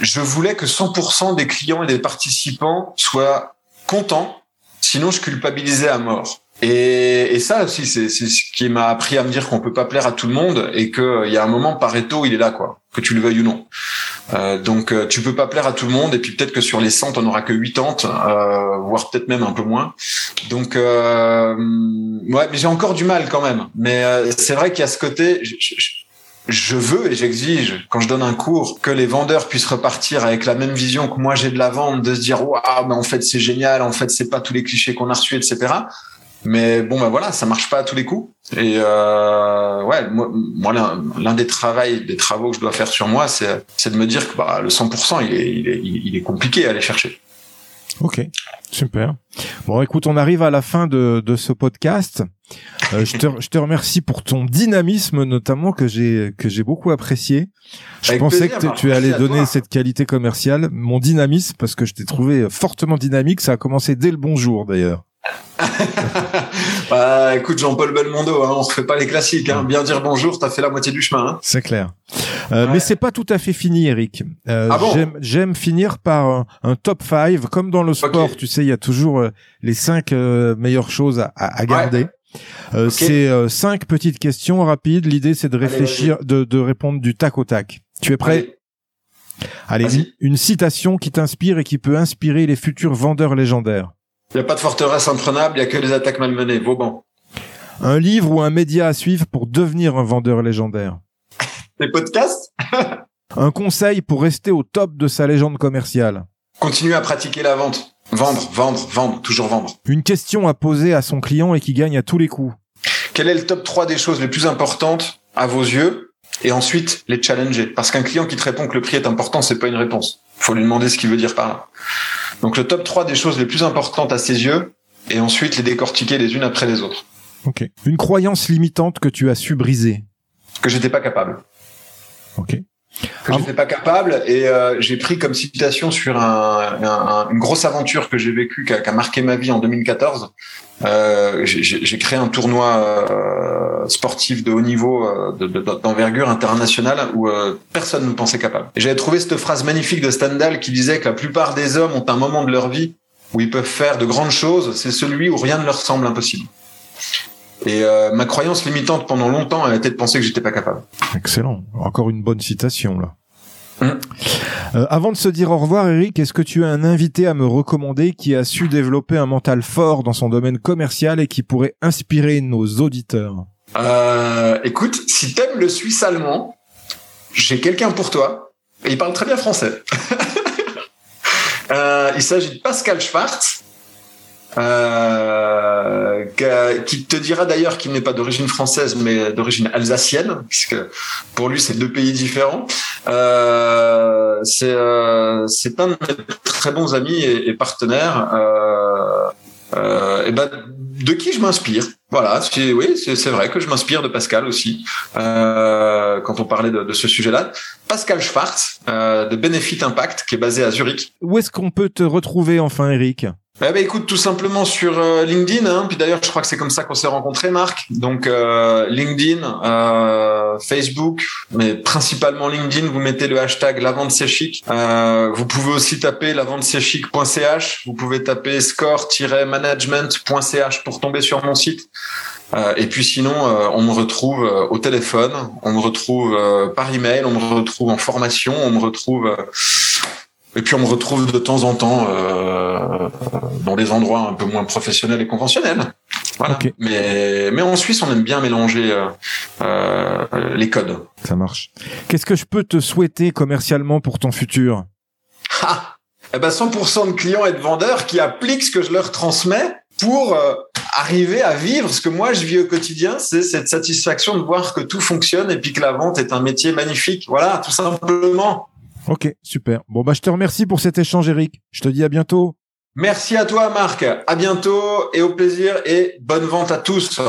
je voulais que 100% des clients et des participants soient contents, sinon je culpabilisais à mort. Et, ça aussi, c'est ce qui m'a appris à me dire qu'on peut pas plaire à tout le monde et qu'il y a un moment, Pareto, il est là, quoi, que tu le veuilles ou non. Euh, donc euh, tu peux pas plaire à tout le monde et puis peut-être que sur les 100 on aura que 80 euh, voire peut-être même un peu moins. Donc euh, ouais, mais j'ai encore du mal quand même. Mais euh, c'est vrai qu'il y a ce côté je, je, veux et j'exige quand je donne un cours que les vendeurs puissent repartir avec la même vision que moi j'ai de la vente, de se dire waouh, mais en fait c'est génial, en fait c'est pas tous les clichés qu'on a reçus, etc. Mais bon, ben voilà, ça marche pas à tous les coups. Et euh, ouais, moi, l'un des travaux, des travaux que je dois faire sur moi, c'est de me dire que bah, le 100%, il est, il est, il est compliqué à aller chercher. Ok, super. Bon, écoute, on arrive à la fin de, de ce podcast. Euh, je, te, je te remercie pour ton dynamisme, notamment que j'ai que j'ai beaucoup apprécié. Je pensais que tu allais donner cette qualité commerciale, mon dynamisme, parce que je t'ai trouvé fortement dynamique. Ça a commencé dès le bonjour, d'ailleurs. bah, écoute, Jean-Paul Belmondo, hein, on refait pas les classiques. Hein. Bien dire bonjour, t'as fait la moitié du chemin. Hein. C'est clair. Euh, Mais c'est pas tout à fait fini, Eric. Euh, ah bon J'aime finir par un, un, top 5. Comme dans le sport, tu sais, il y a toujours euh, les cinq euh, meilleures choses à, à garder. Ouais. Okay. C'est cinq petites questions rapides. L'idée, c'est de réfléchir, de, de, répondre du tac au tac. Tu es prêt? Allez, Allez une citation qui t'inspire et qui peut inspirer les futurs vendeurs légendaires. Il n'y a pas de forteresse imprenable, il n'y a que des attaques malmenées. Vauban. Un livre ou un média à suivre pour devenir un vendeur légendaire. Des podcasts? Un conseil pour rester au top de sa légende commerciale. Continuer à pratiquer la vente. Vendre, vendre, vendre, toujours vendre. Une question à poser à son client et qui gagne à tous les coups. Quel est le top 3 des choses les plus importantes à vos yeux et ensuite les challenger? Parce qu'un client qui te répond que le prix est important, c'est pas une réponse. Il faut lui demander ce qu'il veut dire par là. Donc le top 3 des choses les plus importantes à ses yeux et ensuite les décortiquer les unes après les autres. Ok. Une croyance limitante que tu as su briser. Que j'étais pas capable. Ok. Que ah j'étais pas capable et euh, j'ai pris comme citation sur un, un, une grosse aventure que j'ai vécue qui a, qui a, marqué ma vie en 2014. Euh, j'ai créé un tournoi euh, sportif de haut niveau d'envergure internationale où euh, personne ne pensait capable. J'avais trouvé cette phrase magnifique de Stendhal qui disait que la plupart des hommes ont un moment de leur vie où ils peuvent faire de grandes choses, c'est celui où rien ne leur semble impossible. Et euh, ma croyance limitante pendant longtemps, a été de penser que j'étais pas capable. Excellent. Encore une bonne citation là. Euh, avant de se dire au revoir, Eric, est-ce que tu as un invité à me recommander qui a su développer un mental fort dans son domaine commercial et qui pourrait inspirer nos auditeurs? Euh, Écoute, si t'aimes le suisse allemand, j'ai quelqu'un pour toi. Il parle très bien français. euh, il s'agit de Pascal Schwartz. Euh, qui te dira d'ailleurs qu'il n'est pas d'origine française mais d'origine alsacienne, puisque pour lui c'est deux pays différents. Euh, c'est euh, un de mes très bons amis et, et partenaires. Euh, euh, et ben de qui je m'inspire? Voilà, c'est, oui, c'est vrai que je m'inspire de Pascal aussi euh, quand on parlait de, de ce sujet-là. Pascal Schwartz de Benefit Impact qui est basé à Zurich. Où est-ce qu'on peut te retrouver enfin, Eric? Eh ben, écoute, tout simplement sur euh, LinkedIn. Hein. Puis d'ailleurs, je crois que c'est comme ça qu'on s'est rencontrés, Marc. Donc euh, LinkedIn, euh, Facebook, mais principalement LinkedIn. Vous mettez le hashtag la vente c'est. Euh, vous pouvez aussi taper la vente chic.ch. Vous pouvez taper score-management.ch pour tomber sur mon site. Euh, et puis sinon, on me retrouve au téléphone, on me retrouve par email, on me retrouve en formation, on me retrouve et puis on me retrouve de temps en temps euh, dans des endroits un peu moins professionnels et conventionnels. Voilà. Okay. Mais mais en Suisse, on aime bien mélanger euh, euh, les codes. Ça marche. Qu'est-ce que je peux te souhaiter commercialement pour ton futur? Ah, eh ben 100% de clients et de vendeurs qui appliquent ce que je leur transmets pour arriver à vivre ce que moi je vis au quotidien, c'est cette satisfaction de voir que tout fonctionne et puis que la vente est un métier magnifique. Voilà, tout simplement. Ok, super. Bon, bah, je te remercie pour cet échange, Eric. Je te dis à bientôt. Merci à toi, Marc. À bientôt et au plaisir et bonne vente à tous.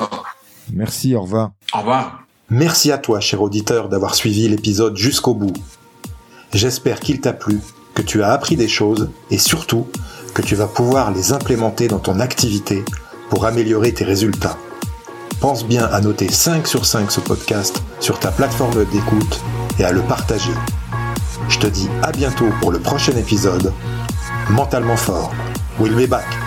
Merci, au revoir. Au revoir. Merci à toi, cher auditeur, d'avoir suivi l'épisode jusqu'au bout. J'espère qu'il t'a plu, que tu as appris des choses et surtout que tu vas pouvoir les implémenter dans ton activité pour améliorer tes résultats. Pense bien à noter 5 sur 5 ce podcast sur ta plateforme d'écoute et à le partager. Je te dis à bientôt pour le prochain épisode. Mentalement fort. We'll be back.